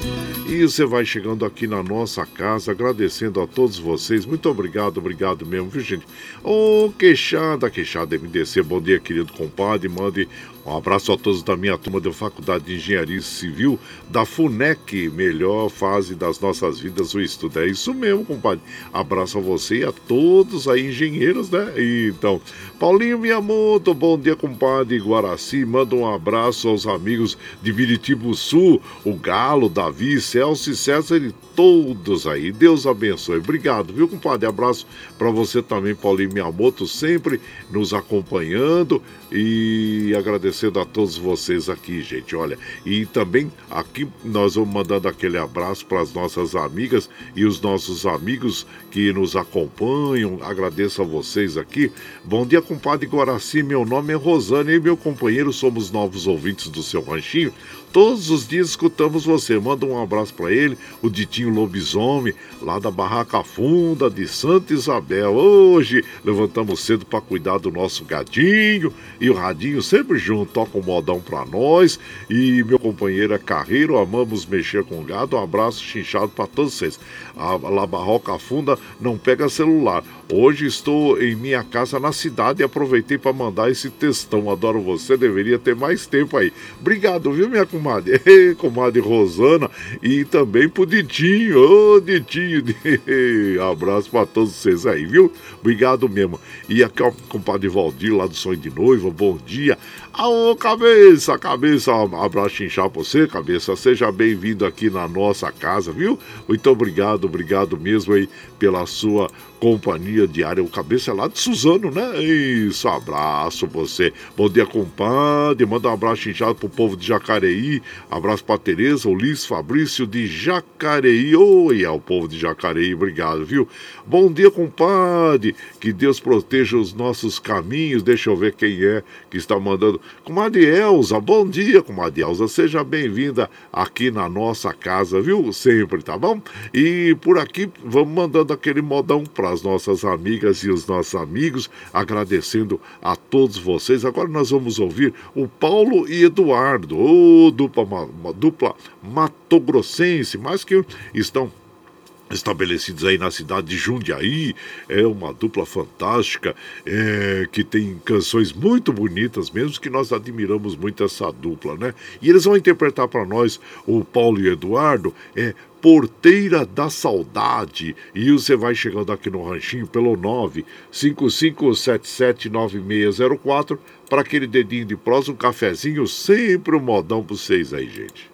E você vai chegando aqui na nossa casa, agradecendo a todos vocês. Muito obrigado, obrigado mesmo, viu, gente? Ô, oh, queixada, queixada MDC, bom dia, querido compadre. Mande um abraço a todos da minha turma da Faculdade de Engenharia Civil, da FUNEC, melhor fase das nossas vidas, o estudo. É isso mesmo, compadre. Abraço a você e a todos aí, engenheiros, né? Então, Paulinho Miyamoto, bom dia, compadre. Guaraci, manda um abraço aos amigos de Viritibo Sul, o Galo, Davi, Celso e César e todos aí. Deus abençoe. Obrigado, viu, compadre? Abraço para você também, Paulinho Miyamoto, sempre nos acompanhando e agradecendo a todos vocês aqui, gente. Olha, e também aqui nós vamos mandando aquele abraço para as nossas amigas e os nossos amigos que nos acompanham. Agradeço a vocês aqui. Bom dia, compadre Guaraci. Meu nome é Rosane e meu companheiro somos novos ouvintes do seu ranchinho. Todos os dias escutamos você. Manda um abraço para ele, o Ditinho Lobisomem, lá da Barraca Funda de Santa Isabel. Hoje levantamos cedo para cuidar do nosso gadinho e o Radinho sempre junto, toca um modão para nós. E meu companheiro é Carreiro, amamos mexer com gado. Um abraço chinchado para todos vocês. A, a Barroca Funda não pega celular. Hoje estou em minha casa na cidade e aproveitei para mandar esse textão. Adoro você, deveria ter mais tempo aí. Obrigado, viu, minha comadre? comadre Rosana e também pro Ditinho. Ô, oh, Ditinho. Abraço para todos vocês aí, viu? Obrigado mesmo. E aqui, ó, compadre Valdir lá do Sonho de Noiva, bom dia. Aô, cabeça, cabeça, abraço inchar pra você, cabeça. Seja bem-vindo aqui na nossa casa, viu? Muito obrigado, obrigado mesmo aí pela sua companhia diária. O cabeça é lá de Suzano, né? Isso, abraço você. Bom dia, compadre. Manda um abraço inchado pro povo de Jacareí. Abraço pra Tereza, Ulisses, Fabrício de Jacareí. Oi, é o povo de Jacareí, obrigado, viu? Bom dia, compadre. Que Deus proteja os nossos caminhos. Deixa eu ver quem é que está mandando Comadre Elza, bom dia, comadre Elza. Seja bem-vinda aqui na nossa casa, viu? Sempre, tá bom? E por aqui vamos mandando aquele modão para as nossas amigas e os nossos amigos, agradecendo a todos vocês. Agora nós vamos ouvir o Paulo e Eduardo, ô, dupla, dupla matogrossense, mas que estão estabelecidos aí na cidade de Jundiaí. É uma dupla fantástica é, que tem canções muito bonitas mesmo, que nós admiramos muito essa dupla, né? E eles vão interpretar para nós, o Paulo e o Eduardo, é Porteira da Saudade. E você vai chegando aqui no ranchinho pelo 955779604 para aquele dedinho de prosa, um cafezinho, sempre um modão para vocês aí, gente.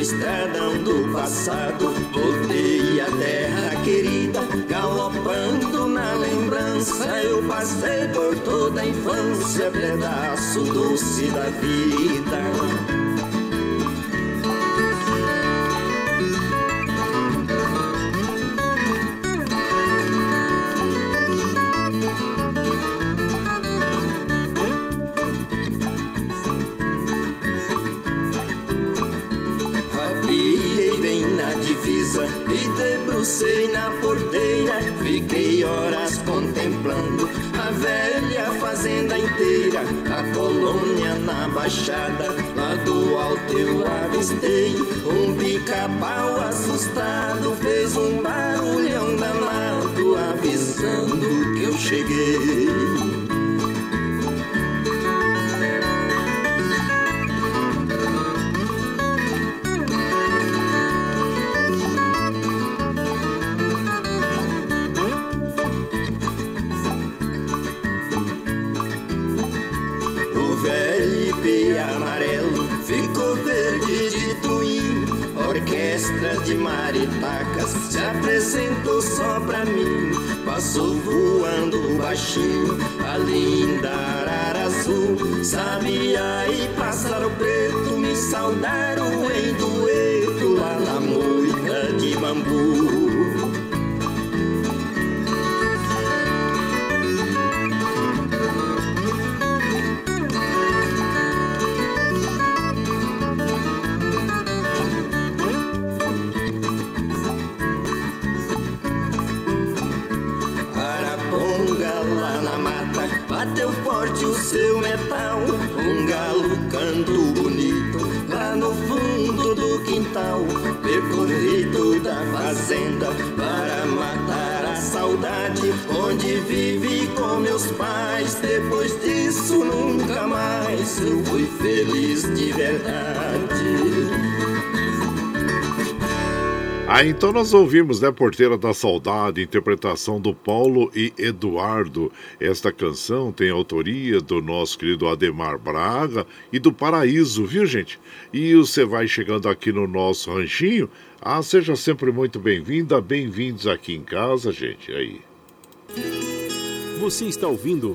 Estradão do passado. Voltei a terra querida, galopando na lembrança. Eu passei por toda a infância, pedaço doce da vida. Debrucei na porteira, fiquei horas contemplando a velha fazenda inteira, a colônia na baixada, lá do alto eu avistei um pica-pau assustado, fez um barulhão danado, avisando que eu cheguei. De maritacas se apresentou só pra mim. Passou voando baixinho, a linda arara azul. Sabia e pássaro preto me saudaram em dueto lá na moita de bambu. Seu metal. Um galo canto bonito lá no fundo do quintal. Percorri toda a fazenda para matar a saudade. Onde vivi com meus pais. Depois disso, nunca mais eu fui feliz de verdade. Ah, então nós ouvimos, né, Porteira da Saudade, interpretação do Paulo e Eduardo. Esta canção tem autoria do nosso querido Ademar Braga e do Paraíso, viu, gente? E você vai chegando aqui no nosso ranchinho. Ah, seja sempre muito bem-vinda, bem-vindos aqui em casa, gente. Aí. Você está ouvindo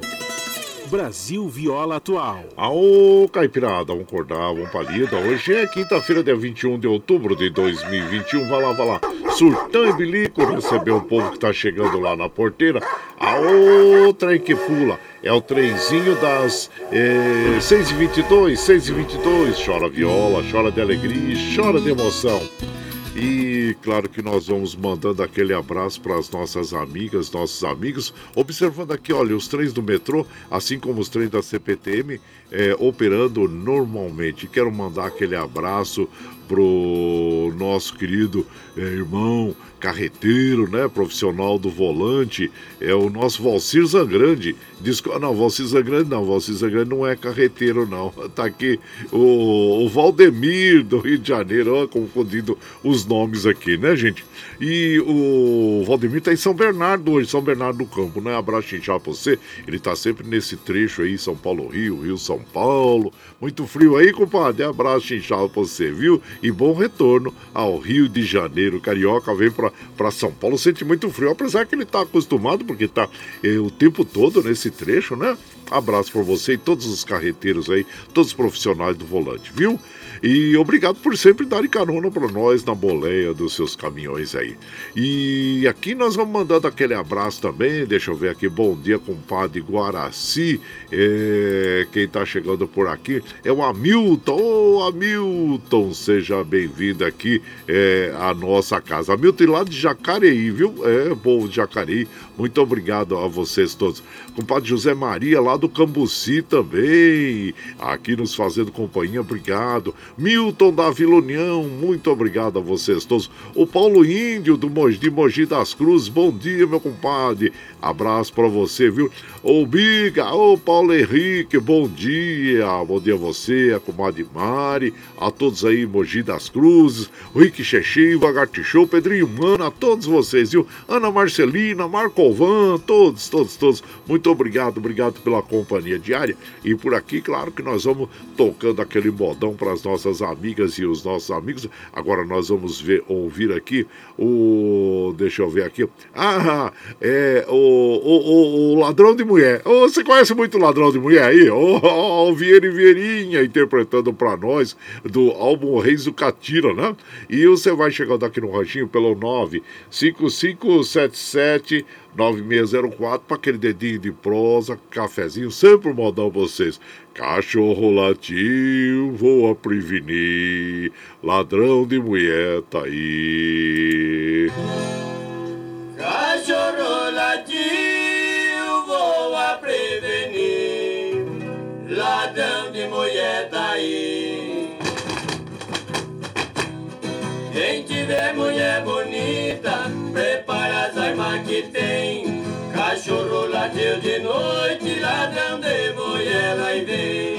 Brasil Viola Atual. Aô, Caipirada, vamos acordar, vamos palida. Hoje é quinta-feira, dia 21 de outubro de 2021. Vai lá, vai lá. Surtão e bilico, receber o povo que tá chegando lá na porteira. A outra que pula é o trenzinho das é, 6h22, 6h22. Chora viola, chora de alegria, chora de emoção. E claro que nós vamos mandando aquele abraço para as nossas amigas, nossos amigos, observando aqui, olha, os trens do metrô, assim como os trens da CPTM, é, operando normalmente. Quero mandar aquele abraço pro nosso querido é, irmão carreteiro, né, profissional do volante, é o nosso Valcir Zangrande. Diz, não, Valcir Zangrande não, Valcir Zangrande não é carreteiro não. Tá aqui o, o Valdemir do Rio de Janeiro, ó, confundindo os nomes aqui, né, gente? E o Valdemir tá em São Bernardo hoje, São Bernardo do Campo, né? Abraço inchado pra você. Ele tá sempre nesse trecho aí, São Paulo, Rio, Rio, São Paulo. Muito frio aí, compadre. Abraço inchado pra você, viu? E bom retorno ao Rio de Janeiro. Carioca vem pra, pra São Paulo, sente muito frio, apesar que ele tá acostumado, porque tá é, o tempo todo nesse trecho, né? Abraço pra você e todos os carreteiros aí, todos os profissionais do volante, viu? E obrigado por sempre darem carona para nós na boleia dos seus caminhões aí. E aqui nós vamos mandando aquele abraço também. Deixa eu ver aqui. Bom dia, compadre Guaraci. É, quem está chegando por aqui é o Hamilton. Ô, oh, Hamilton, seja bem-vindo aqui é, à nossa casa. Hamilton lá de Jacareí, viu? É, povo de Jacareí. Muito obrigado a vocês todos. Compadre José Maria lá do Cambuci também. Aqui nos fazendo companhia. Obrigado. Milton da Vila União, muito obrigado a vocês todos. O Paulo Índio do Mogi, de Mogi das Cruzes, bom dia, meu compadre. Abraço para você, viu? Ô Biga, ô Paulo Henrique, bom dia. Bom dia a você, a comadre Mari, a todos aí, Mogi das Cruzes, Rick Xexi, Show, Pedrinho Mano, a todos vocês, viu? Ana Marcelina, Marco Van, todos, todos, todos. Muito obrigado, obrigado pela companhia diária. E por aqui, claro que nós vamos tocando aquele modão para as nossas amigas e os nossos amigos. Agora nós vamos ver, ouvir aqui o. Deixa eu ver aqui. Ah, é o, o, o, ladrão de mulher. Oh, você conhece muito ladrão de mulher aí? O oh, oh, Vieira e Vieirinha interpretando para nós do álbum Reis do Catira, né? E você vai chegando aqui no ranchinho pelo 95577 9604 para aquele dedinho de prosa, cafezinho, sempre modão vocês. Cachorro latiu, vou a prevenir, ladrão de mulher tá aí. Cachorro latiu, vou a prevenir, ladrão de mulher tá aí. Quem tiver mulher bonita, prepara as armas que tem. Cachorro latiu de noite, ladrão de mulher vai vem.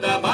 Tem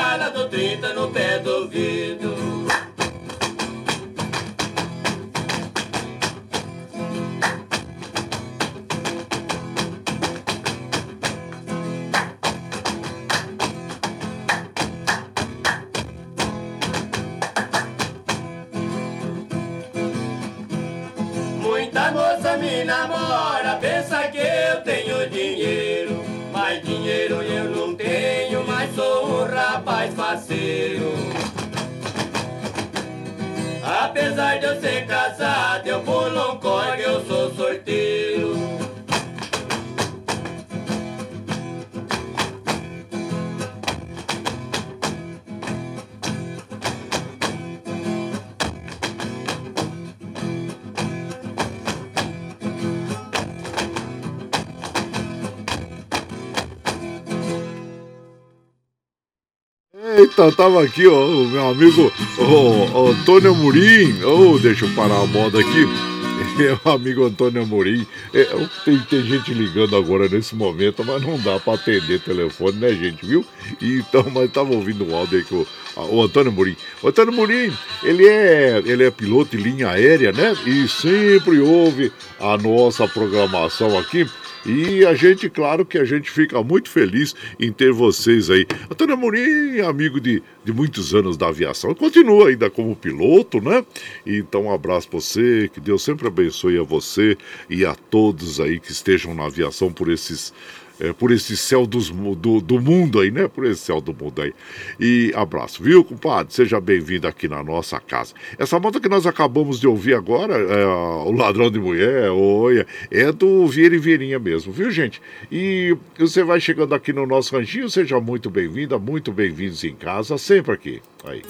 Eita, tava aqui, ó, o meu amigo o, o Antônio Murim. Oh, deixa eu parar a moda aqui. meu amigo Antônio Amorim. É, tem, tem gente ligando agora nesse momento, mas não dá para atender telefone, né, gente, viu? Então, mas tava ouvindo um áudio aí que o, o Antônio Amorim. O Antônio Amorim, ele é, ele é piloto de linha aérea, né? E sempre ouve a nossa programação aqui. E a gente, claro que a gente fica muito feliz em ter vocês aí. Antônio Amorim, amigo de, de muitos anos da aviação, continua ainda como piloto, né? Então, um abraço pra você, que Deus sempre abençoe a você e a todos aí que estejam na aviação por esses é, por esse céu dos, do, do mundo aí, né? Por esse céu do mundo aí. E abraço, viu, compadre? Seja bem-vindo aqui na nossa casa. Essa moto que nós acabamos de ouvir agora, é, o Ladrão de Mulher, olha, é do Vieira e Vieirinha mesmo, viu, gente? E você vai chegando aqui no nosso ranchinho, seja muito bem-vinda, muito bem-vindos em casa, sempre aqui. Aí.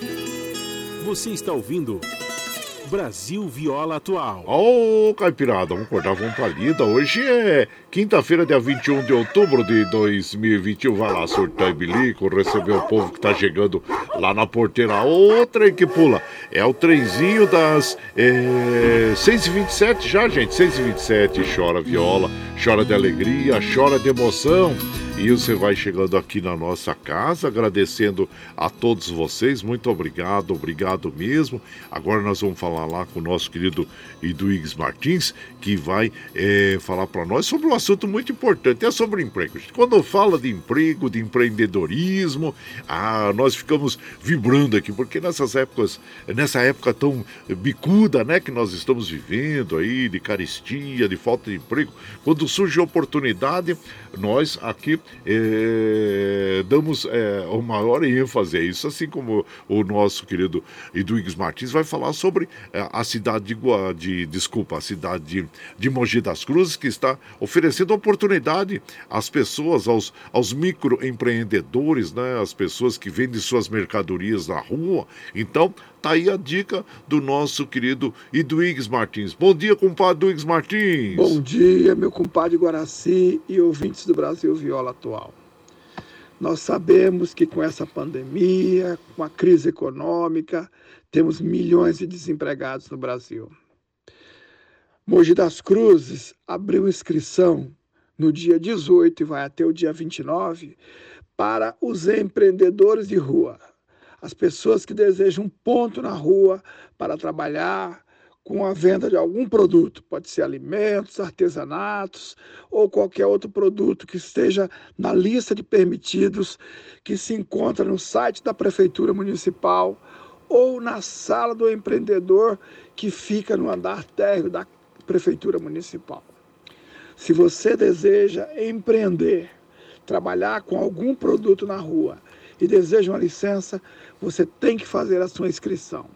Você está ouvindo Brasil Viola Atual. Ô, oh, Caipirada, vamos acordar, vamos pra lida. Hoje é quinta-feira, dia 21 de outubro de 2021. Vai lá, surtar e bilico, receber o povo que tá chegando lá na porteira. Outra que pula. É o trenzinho das é, 6h27 já, gente. 6h27. Chora viola, chora de alegria, chora de emoção. E você vai chegando aqui na nossa casa, agradecendo a todos vocês. Muito obrigado, obrigado mesmo. Agora nós vamos falar lá com o nosso querido Eduígues Martins, que vai é, falar para nós sobre um assunto muito importante, é sobre emprego. Quando fala de emprego, de empreendedorismo, ah, nós ficamos vibrando aqui, porque nessas épocas, nessa época tão bicuda, né, que nós estamos vivendo aí, de caristia, de falta de emprego, quando surge oportunidade, nós aqui é, damos é, o maior ênfase a isso, assim como o nosso querido Eduígues Martins vai falar sobre é, a cidade de, de, desculpa, a cidade de, de Mogi das Cruzes, que está oferecendo oportunidade às pessoas, aos, aos microempreendedores, né, as pessoas que vendem suas mercadorias na rua. Então, tá aí a dica do nosso querido Eduígues Martins. Bom dia, compadre Eduígues Martins. Bom dia, meu compadre Guaraci e ouvintes do Brasil Viola Atual. Nós sabemos que com essa pandemia, com a crise econômica, temos milhões de desempregados no Brasil. Mogi das Cruzes abriu inscrição no dia 18 e vai até o dia 29 para os empreendedores de rua as pessoas que desejam um ponto na rua para trabalhar com a venda de algum produto, pode ser alimentos, artesanatos ou qualquer outro produto que esteja na lista de permitidos que se encontra no site da Prefeitura Municipal ou na sala do empreendedor que fica no andar térreo da Prefeitura Municipal. Se você deseja empreender, trabalhar com algum produto na rua e deseja uma licença, você tem que fazer a sua inscrição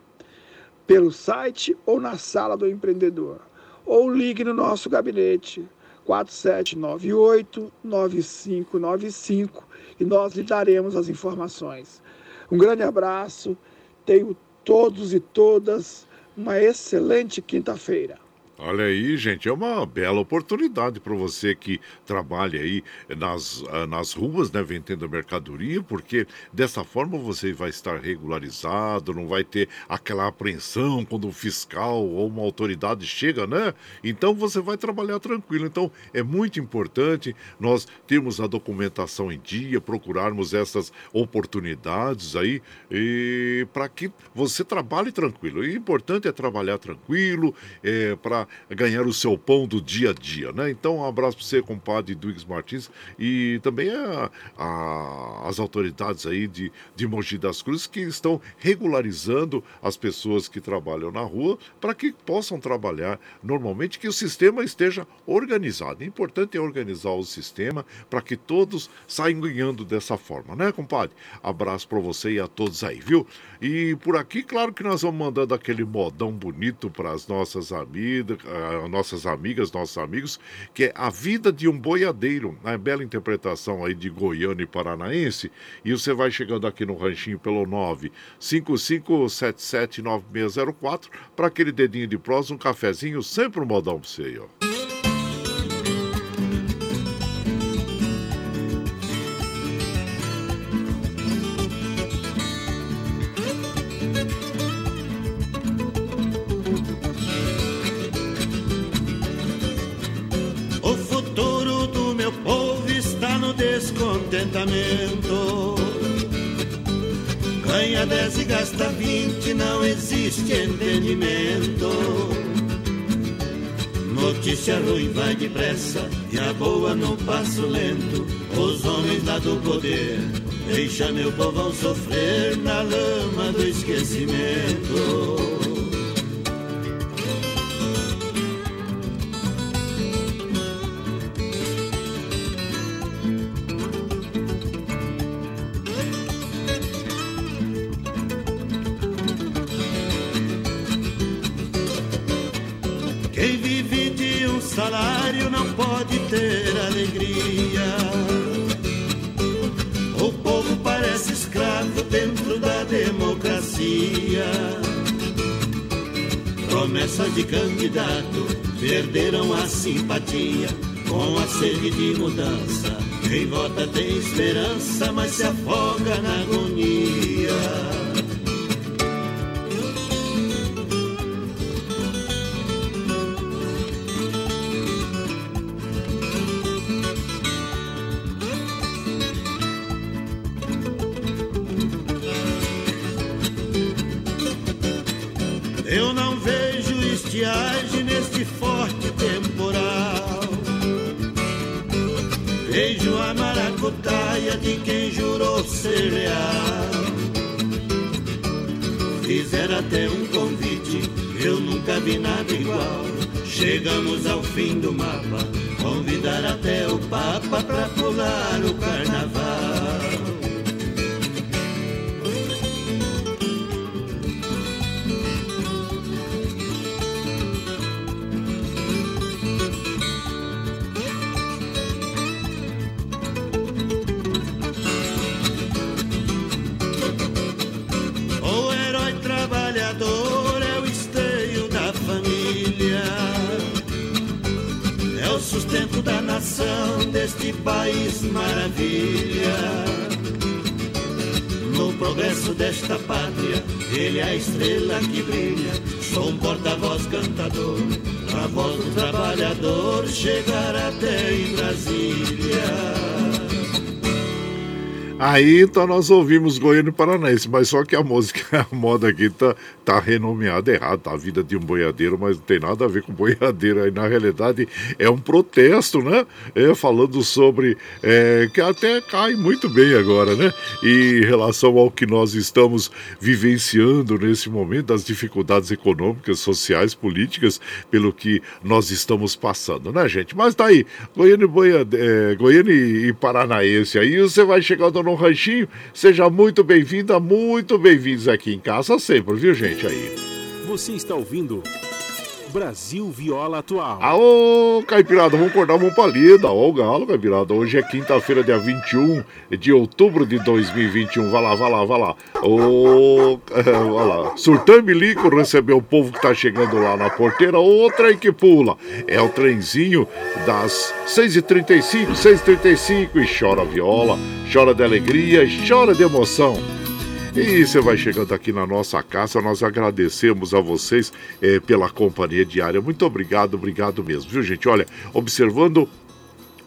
pelo site ou na sala do empreendedor. Ou ligue no nosso gabinete 4798-9595 e nós lhe daremos as informações. Um grande abraço, tenho todos e todas uma excelente quinta-feira. Olha aí, gente, é uma bela oportunidade para você que trabalha aí nas, ah, nas ruas, né, vendendo mercadoria, porque dessa forma você vai estar regularizado, não vai ter aquela apreensão quando um fiscal ou uma autoridade chega, né? Então você vai trabalhar tranquilo. Então é muito importante nós termos a documentação em dia, procurarmos essas oportunidades aí e para que você trabalhe tranquilo. O importante é trabalhar tranquilo, é, para ganhar o seu pão do dia a dia, né? Então, um abraço para você, compadre Duígues Martins, e também a, a, as autoridades aí de, de Mogi das Cruzes que estão regularizando as pessoas que trabalham na rua para que possam trabalhar normalmente, que o sistema esteja organizado. O importante é organizar o sistema para que todos saiam ganhando dessa forma, né, compadre? Abraço para você e a todos aí, viu? E por aqui, claro que nós vamos mandando aquele modão bonito para as nossas amigas, uh, nossas amigas, nossos amigos, que é A Vida de um Boiadeiro, uma bela interpretação aí de goiano e paranaense. E você vai chegando aqui no ranchinho pelo 955779604 para aquele dedinho de prosa, um cafezinho, sempre um modão para você aí, ó. Do poder deixa meu povão sofrer na lama do esquecimento. Trabalhador chegar até em Brasília. Aí então nós ouvimos Goiânia Paranaense, mas só que a música, a moda aqui tá, tá renomeada errado, tá? A vida de um boiadeiro, mas não tem nada a ver com boiadeiro. Aí na realidade é um protesto, né? É, falando sobre. É, que até cai muito bem agora, né? E em relação ao que nós estamos vivenciando nesse momento, das dificuldades econômicas, sociais, políticas, pelo que nós estamos passando, né, gente? Mas tá aí, Goiânia Boiade, é, Goiânia e Paranaense, aí você vai chegando no Ranchinho. Seja muito bem-vinda, muito bem-vindos aqui em casa sempre, viu, gente? Aí. Você está ouvindo Brasil Viola Atual. Aô, Caipirada, vamos acordar uma palida. Ó, o galo, Caipirada. Hoje é quinta-feira, dia 21 de outubro de 2021. Vai lá, vai lá, vai lá. Ô, é, vai lá. Surtão Milico recebeu o povo que tá chegando lá na porteira. Outra aí que pula. É o trenzinho das 6h35, 6h35 e chora viola, chora de alegria, chora de emoção. E você vai chegando aqui na nossa casa, nós agradecemos a vocês é, pela companhia diária. Muito obrigado, obrigado mesmo, viu gente? Olha, observando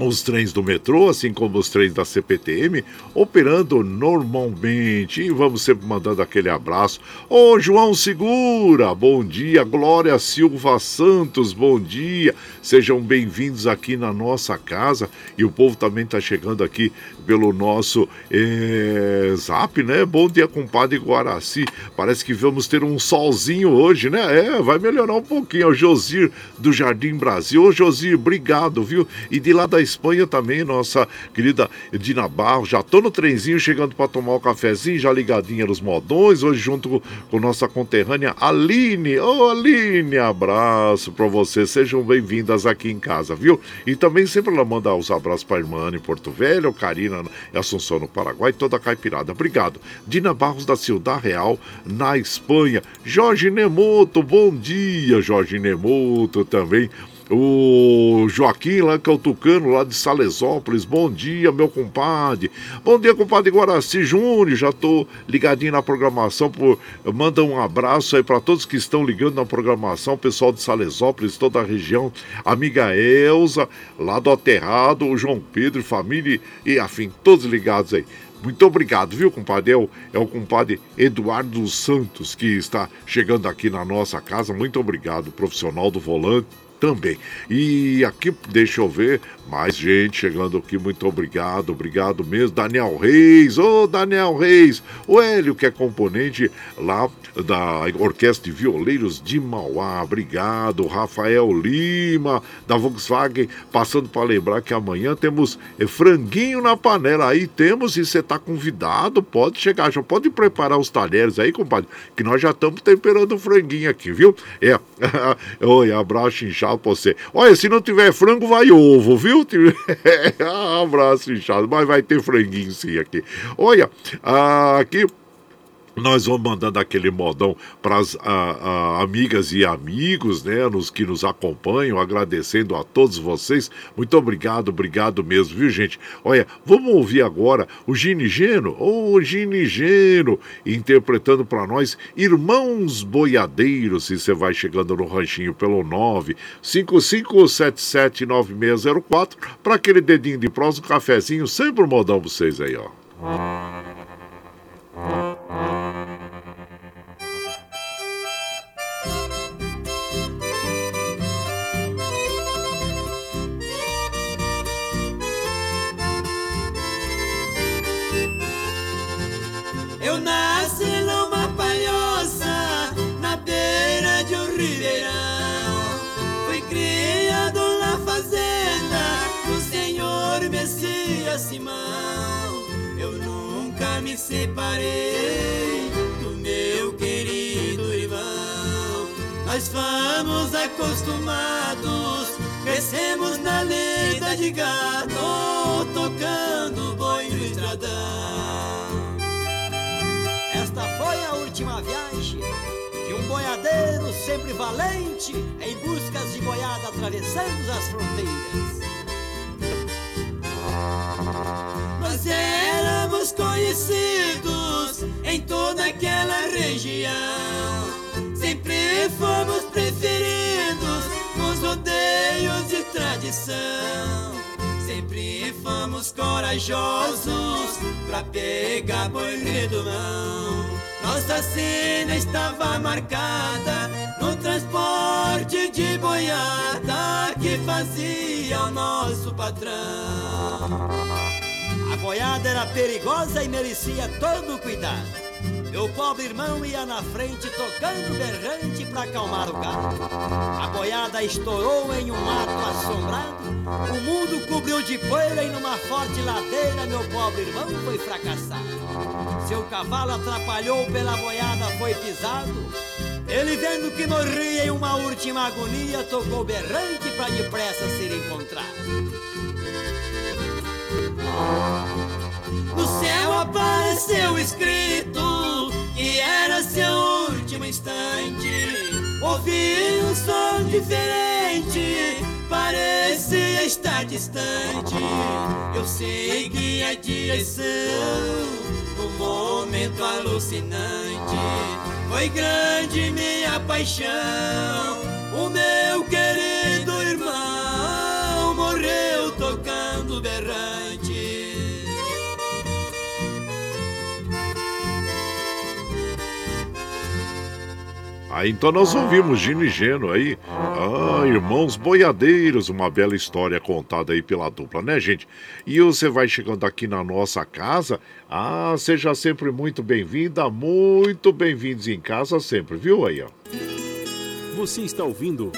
os trens do metrô, assim como os trens da CPTM, operando normalmente. E vamos sempre mandando aquele abraço. Ô João Segura, bom dia. Glória Silva Santos, bom dia. Sejam bem-vindos aqui na nossa casa. E o povo também está chegando aqui pelo nosso é, zap, né? Bom dia, compadre Guaraci. Parece que vamos ter um solzinho hoje, né? É, vai melhorar um pouquinho. É o Josir do Jardim Brasil. Ô Josir, obrigado, viu? E de lá da Espanha também, nossa querida Dina Barro. Já tô no trenzinho chegando para tomar o um cafezinho, já ligadinha nos modões, hoje junto com nossa conterrânea Aline. Ô oh, Aline, abraço para você, sejam bem-vindas aqui em casa, viu? E também sempre ela manda os abraços para irmã em Porto Velho, Karina e Assunção no Paraguai, toda a caipirada. Obrigado. Dina Barros da Ciudad Real, na Espanha. Jorge Nemoto, bom dia, Jorge Nemoto também o Joaquim lá, que é o Tucano, lá de Salesópolis. Bom dia, meu compadre. Bom dia, compadre Guaraci Júnior. Já tô ligadinho na programação. Por... Manda um abraço aí para todos que estão ligando na programação, pessoal de Salesópolis, toda a região. Amiga Elza, lá do Aterrado, o João Pedro, família e afim, todos ligados aí. Muito obrigado, viu, compadre? É o, é o compadre Eduardo Santos que está chegando aqui na nossa casa. Muito obrigado, profissional do volante também. E aqui, deixa eu ver, mais gente chegando aqui, muito obrigado, obrigado mesmo. Daniel Reis, ô oh, Daniel Reis, o Hélio, que é componente lá da Orquestra de Violeiros de Mauá, obrigado. Rafael Lima, da Volkswagen, passando para lembrar que amanhã temos é, franguinho na panela. Aí temos, e você está convidado, pode chegar, já pode preparar os talheres aí, compadre, que nós já estamos temperando o franguinho aqui, viu? É, oi, abraço inchado pra você. Olha, se não tiver frango, vai ovo, viu? abraço inchado, mas vai ter franguinho sim aqui. Olha, aqui nós vamos mandando aquele modão para as amigas e amigos, né, nos que nos acompanham, agradecendo a todos vocês. Muito obrigado, obrigado mesmo, viu, gente? Olha, vamos ouvir agora o Gini Geno, ô oh, Gini Geno, interpretando para nós Irmãos Boiadeiros. Se você vai chegando no ranchinho pelo 955779604 para aquele dedinho de prosa, um cafezinho, sempre um modão pra vocês aí, ó. Separei do meu querido irmão. Nós fomos acostumados, crescemos na lida de gado, tocando boi no estradão. Esta foi a última viagem de um boiadeiro sempre valente em busca de boiada atravessando as fronteiras. Nós éramos conhecidos em toda aquela região. Sempre fomos preferidos nos rodeios de tradição. Sempre fomos corajosos pra pegar boi do mão. Nossa sina estava marcada no transporte de boiada que fazia o nosso patrão. A boiada era perigosa e merecia todo o cuidado. Meu pobre irmão ia na frente tocando berrante para acalmar o gado. A boiada estourou em um mato assombrado. O mundo cobriu de poeira e numa forte ladeira meu pobre irmão foi fracassado. Seu cavalo atrapalhou pela boiada, foi pisado. Ele vendo que morria em uma última agonia, tocou berrante para depressa ser encontrado. No céu apareceu escrito era seu último instante. Ouvi um som diferente, parecia estar distante. Eu segui a direção num momento alucinante. Foi grande minha paixão, o meu querido Aí então nós ouvimos Gino e Geno aí. Ah, irmãos boiadeiros, uma bela história contada aí pela dupla, né, gente? E você vai chegando aqui na nossa casa. Ah, seja sempre muito bem-vinda, muito bem-vindos em casa sempre, viu aí, ó? Você está ouvindo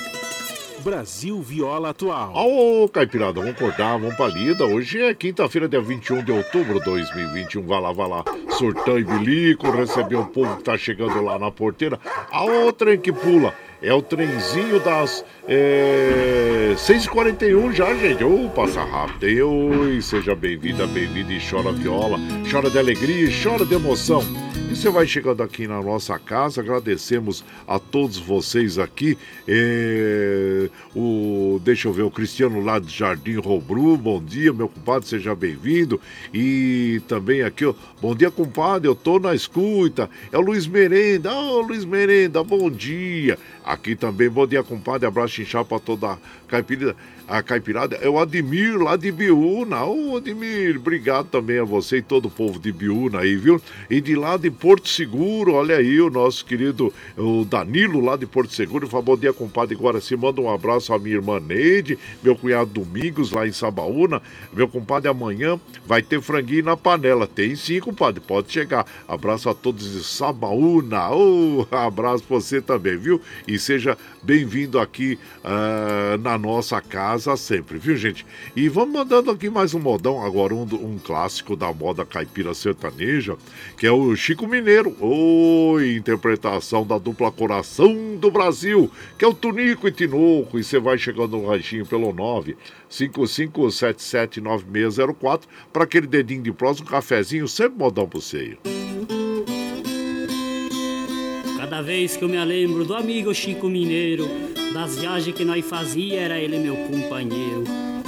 Brasil Viola Atual. Ô, Caipirada, vamos acordar, vamos pra lida. Hoje é quinta-feira, dia 21 de outubro de 2021. Vai lá, vai lá. Surtão e bilico, receber o povo que tá chegando lá na porteira. A outra que pula é o trenzinho das é, 6h41 já, gente. Ô, oh, passa rápido. Oi, seja bem-vinda, bem-vinda e chora viola, chora de alegria e chora de emoção. E você vai chegando aqui na nossa casa, agradecemos a todos vocês aqui. É, o, deixa eu ver, o Cristiano lá do Jardim Robru, bom dia, meu compadre, seja bem-vindo. E também aqui, ó, bom dia, compadre, eu tô na escuta. É o Luiz Merenda, ô oh, Luiz Merenda, bom dia. Aqui também, bom dia, compadre, abraço inchado pra toda a caipira a caipirada é o Admir lá de Biúna. Ô, Admir, obrigado também a você e todo o povo de Biúna aí, viu? E de lá de Porto Seguro, olha aí o nosso querido o Danilo lá de Porto Seguro. Fala, bom dia, compadre Guaraci. Manda um abraço à minha irmã Neide, meu cunhado Domingos lá em Sabaúna. Meu compadre, amanhã vai ter franguinho na panela. Tem sim, compadre, pode chegar. Abraço a todos de Sabaúna. Ô, abraço pra você também, viu? E seja bem-vindo aqui uh, na nossa casa casa sempre, viu, gente? E vamos mandando aqui mais um modão, agora um, um clássico da moda caipira sertaneja, que é o Chico Mineiro. Oi, interpretação da dupla Coração do Brasil, que é o Tunico e Tinoco. E você vai chegando no ranchinho pelo 9 55779604 para aquele dedinho de próximo, um cafezinho, sempre modão pro seio. Cada vez que eu me lembro do amigo Chico Mineiro, das viagens que nós fazia, era ele meu companheiro.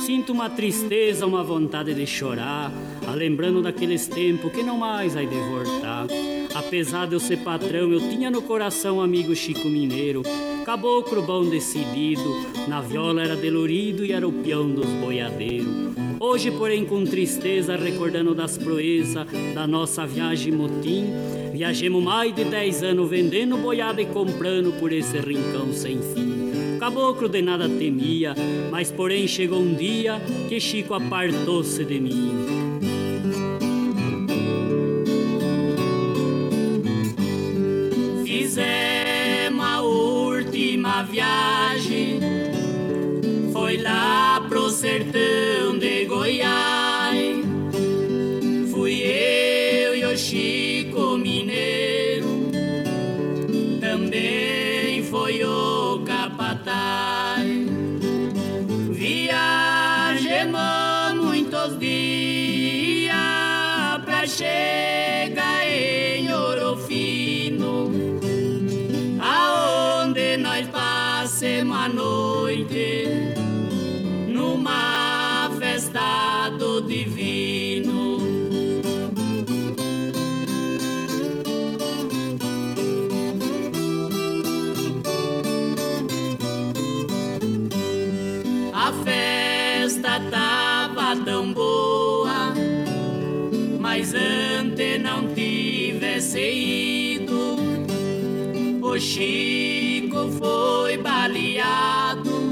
Sinto uma tristeza, uma vontade de chorar, a lembrando daqueles tempos que não mais vai de voltar. Apesar de eu ser patrão, eu tinha no coração amigo Chico Mineiro, caboclo bom decidido, na viola era delorido e era o peão dos boiadeiros. Hoje, porém, com tristeza, recordando das proezas da nossa viagem motim, viajemos mais de dez anos vendendo boiada e comprando por esse rincão sem fim. Caboclo de nada temia, mas porém chegou um dia que Chico apartou-se de mim. Chico foi baleado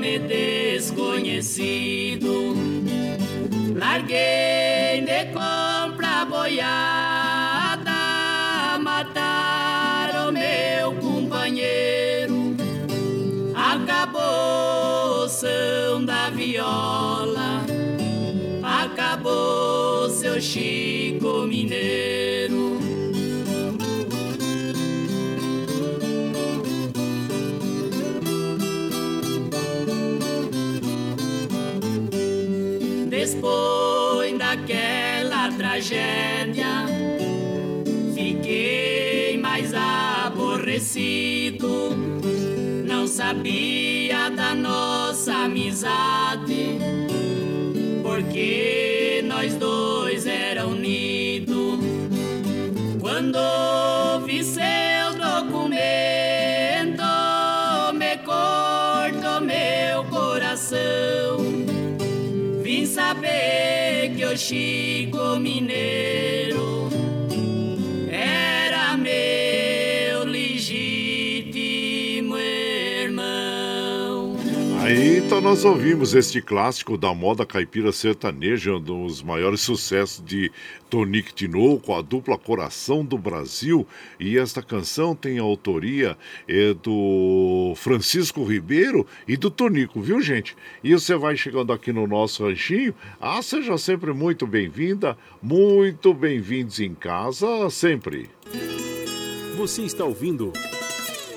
nome desconhecido. Larguei de compra boiada, mataram meu companheiro. Acabou o som da viola, acabou seu Chico Mineiro. Depois daquela tragédia, fiquei mais aborrecido. Não sabia da nossa amizade, porque saber que Aí então nós ouvimos este clássico da moda caipira sertaneja, um dos maiores sucessos de Tonique Tinoco, a dupla Coração do Brasil. E esta canção tem a autoria é, do Francisco Ribeiro e do Tonico, viu, gente? E você vai chegando aqui no nosso ranchinho. Ah, seja sempre muito bem-vinda, muito bem-vindos em casa, sempre. Você está ouvindo.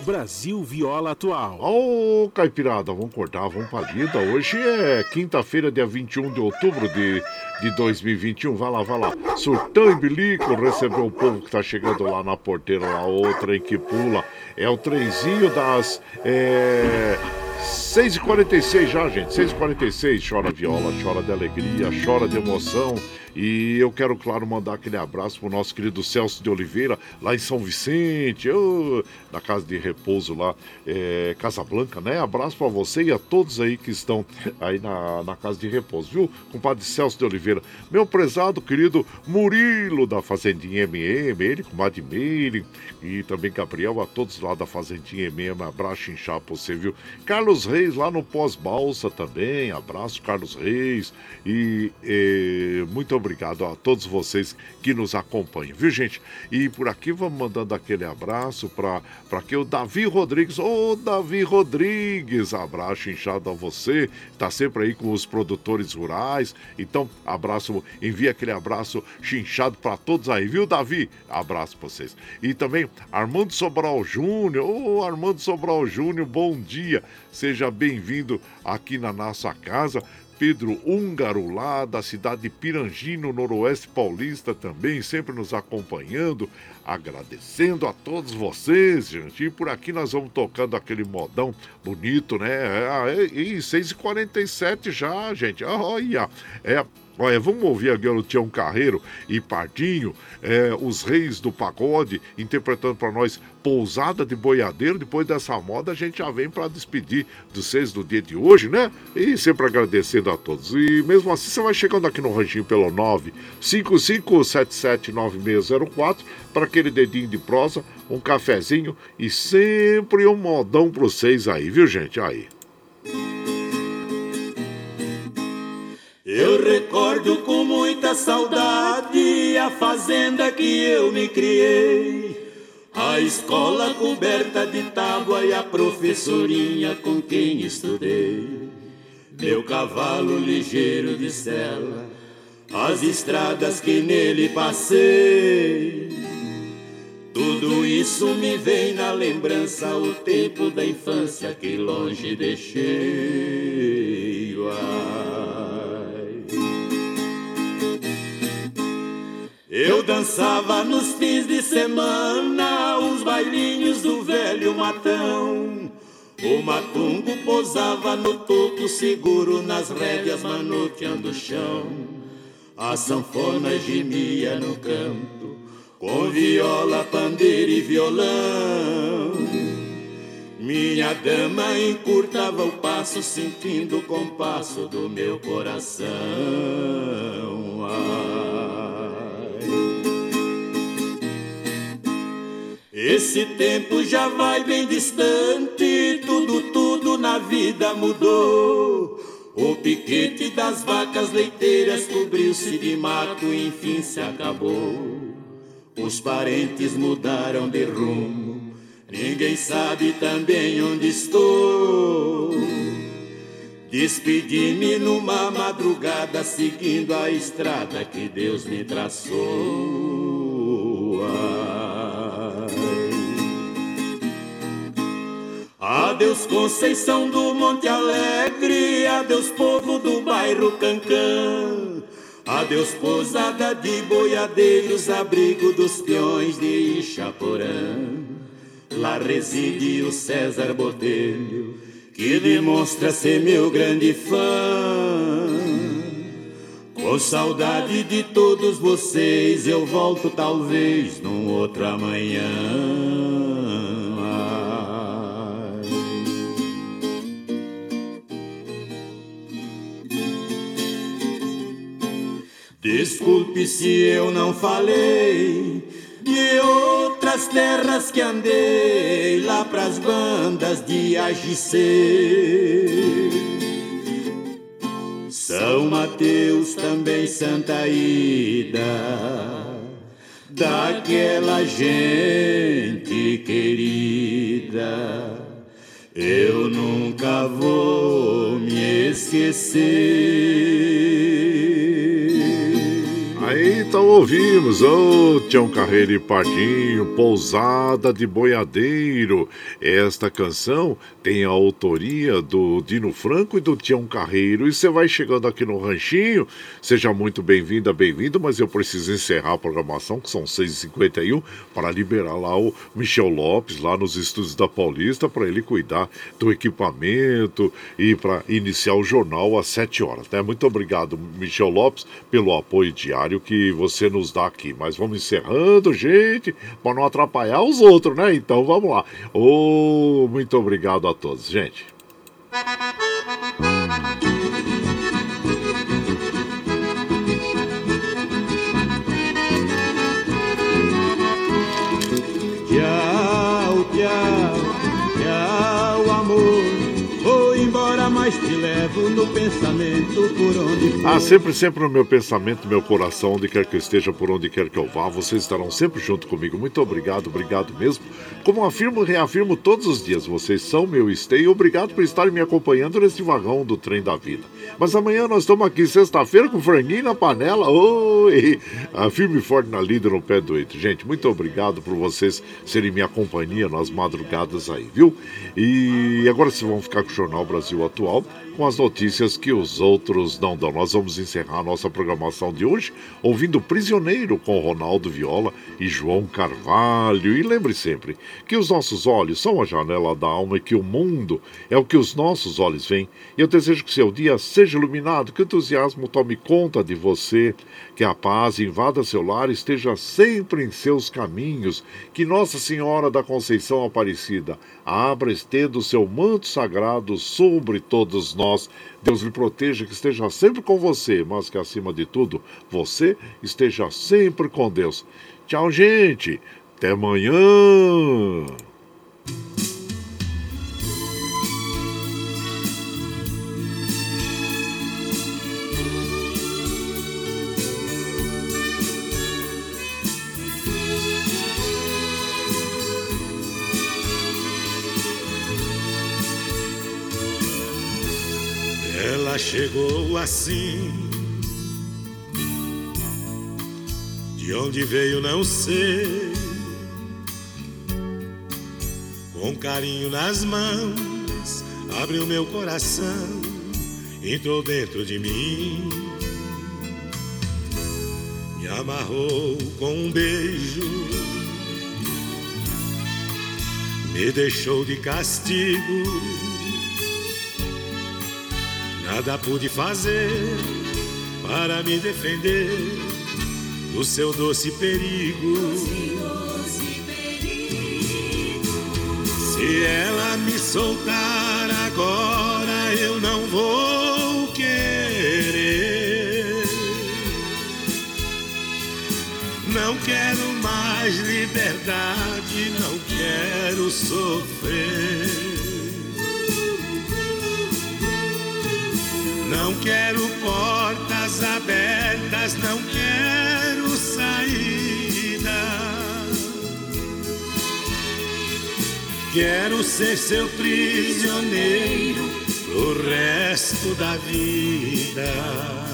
Brasil Viola Atual. Ô, oh, Caipirada, vamos cortar, vamos pra lida. Hoje é quinta-feira, dia 21 de outubro de de 2021. Vai lá, vai lá. Surtão e bilico, recebeu o povo que tá chegando lá na porteira, lá, outra em que pula. É o trenzinho das. É... 6h46 já, gente. 6h46. Chora viola, chora de alegria, chora de emoção. E eu quero, claro, mandar aquele abraço pro nosso querido Celso de Oliveira, lá em São Vicente, oh, na casa de repouso lá, é, Casa Blanca, né? Abraço para você e a todos aí que estão aí na, na casa de repouso, viu? Compadre Celso de Oliveira, meu prezado querido Murilo da Fazendinha MM, ele, comadre Meire e também Gabriel, a todos lá da Fazendinha MM, abraço inchar pra você, viu? Carlos Reis lá no Pós-Balsa também, abraço Carlos Reis e, e muito obrigado obrigado a todos vocês que nos acompanham, viu, gente? E por aqui vamos mandando aquele abraço para que o Davi Rodrigues, ô oh, Davi Rodrigues, abraço inchado a você, tá sempre aí com os produtores rurais. Então, abraço, envia aquele abraço chinchado para todos aí, viu, Davi? Abraço pra vocês. E também Armando Sobral Júnior, ô oh, Armando Sobral Júnior, bom dia. Seja bem-vindo aqui na nossa casa. Pedro Húngaro, lá da cidade de Pirangi, no Noroeste Paulista, também, sempre nos acompanhando, agradecendo a todos vocês, gente. E por aqui nós vamos tocando aquele modão bonito, né? É, e 6h47 já, gente. Olha, é Olha, vamos ouvir agora o Tião Carreiro e Pardinho, é, os reis do pagode, interpretando para nós Pousada de Boiadeiro. Depois dessa moda, a gente já vem para despedir dos seis do dia de hoje, né? E sempre agradecendo a todos. E mesmo assim, você vai chegando aqui no ranchinho pelo 955779604 para aquele dedinho de prosa, um cafezinho e sempre um modão para vocês aí, viu, gente? Aí. Eu recordo com muita saudade a fazenda que eu me criei, a escola coberta de tábua e a professorinha com quem estudei. Meu cavalo ligeiro de sela, as estradas que nele passei. Tudo isso me vem na lembrança, o tempo da infância que longe deixei. Ah. Eu dançava nos fins de semana os bailinhos do velho matão. O matungo posava no topo seguro nas rédeas manoteando o chão. A sanfona gemia no canto com viola, pandeiro e violão. Minha dama encurtava o passo sentindo o compasso do meu coração. Esse tempo já vai bem distante, tudo, tudo na vida mudou. O piquete das vacas leiteiras cobriu-se de mato e enfim se acabou. Os parentes mudaram de rumo, ninguém sabe também onde estou. Despedi-me numa madrugada, seguindo a estrada que Deus me traçou. Adeus Conceição do Monte Alegre, adeus povo do bairro Cancã. Adeus pousada de boiadeiros, abrigo dos peões de Ichaporã. Lá reside o César Botelho, que demonstra ser meu grande fã. Com saudade de todos vocês, eu volto talvez num outro amanhã. Desculpe se eu não falei de outras terras que andei lá pras bandas de AGC. São Mateus, também Santa Ida, daquela gente querida. Eu nunca vou me esquecer. Então ouvimos, ô oh, Tião Carreiro e Pardinho, Pousada de Boiadeiro. Esta canção tem a autoria do Dino Franco e do Tião Carreiro. E você vai chegando aqui no Ranchinho, seja muito bem-vinda, bem-vindo, mas eu preciso encerrar a programação, que são 6h51, para liberar lá o Michel Lopes, lá nos estúdios da Paulista, para ele cuidar do equipamento e para iniciar o jornal às 7 horas. Né? Muito obrigado, Michel Lopes, pelo apoio diário que você nos dá aqui. Mas vamos encerrando, gente, para não atrapalhar os outros, né? Então vamos lá. Oh, muito obrigado a todos, gente. Ah, sempre, sempre no meu pensamento, meu coração, onde quer que eu esteja, por onde quer que eu vá, vocês estarão sempre junto comigo. Muito obrigado, obrigado mesmo. Como afirmo, reafirmo todos os dias, vocês são meu esteio. Obrigado por estarem me acompanhando neste vagão do trem da vida. Mas amanhã nós estamos aqui sexta-feira com franguinho na panela. Oi! A firme forte na lida no pé do eito. Gente, muito obrigado por vocês serem minha companhia nas madrugadas aí, viu? E agora vocês vão ficar com o Jornal Brasil Atual com as notícias que os outros não dão. Nós vamos encerrar a nossa programação de hoje ouvindo Prisioneiro com Ronaldo Viola e João Carvalho. E lembre sempre que os nossos olhos são a janela da alma e que o mundo é o que os nossos olhos veem. E eu desejo que seu dia seja iluminado, que o entusiasmo tome conta de você, que a paz invada seu lar esteja sempre em seus caminhos, que Nossa Senhora da Conceição Aparecida abra estendo o seu manto sagrado sobre todos nós. Deus lhe proteja, que esteja sempre com você, mas que acima de tudo, você esteja sempre com Deus. Tchau, gente. Até amanhã. Ela chegou assim. De onde veio, não sei. Com carinho nas mãos, abriu meu coração, entrou dentro de mim. Me amarrou com um beijo, me deixou de castigo Nada pude fazer para me defender do seu doce perigo. Se ela me soltar agora, eu não vou querer. Não quero mais liberdade, não quero sofrer. Não quero portas abertas, não quero saída. Quero ser seu prisioneiro pro resto da vida.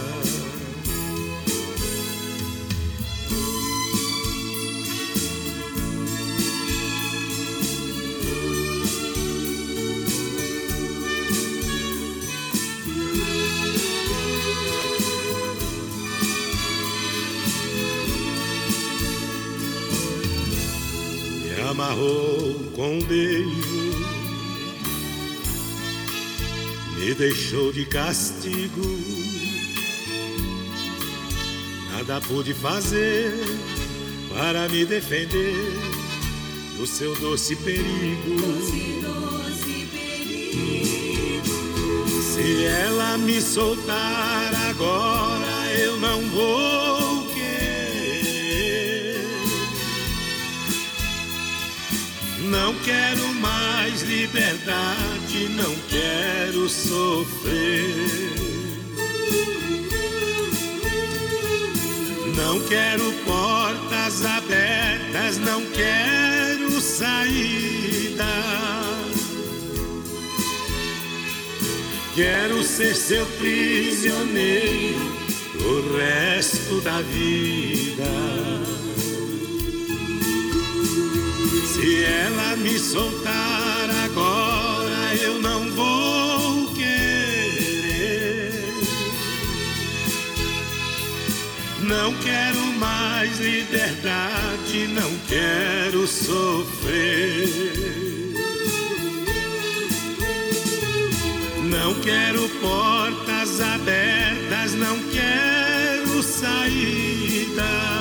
Com um beijo, me deixou de castigo. Nada pude fazer para me defender do seu doce perigo. Se ela me soltar agora, eu não vou Não quero mais liberdade, não quero sofrer. Não quero portas abertas, não quero saída. Quero ser seu prisioneiro pro resto da vida. Se ela me soltar agora, eu não vou querer. Não quero mais liberdade, não quero sofrer. Não quero portas abertas, não quero saída.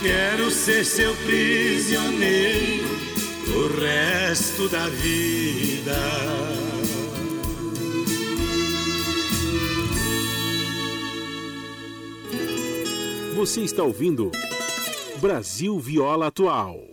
Quero ser seu prisioneiro o resto da vida. Você está ouvindo Brasil Viola Atual.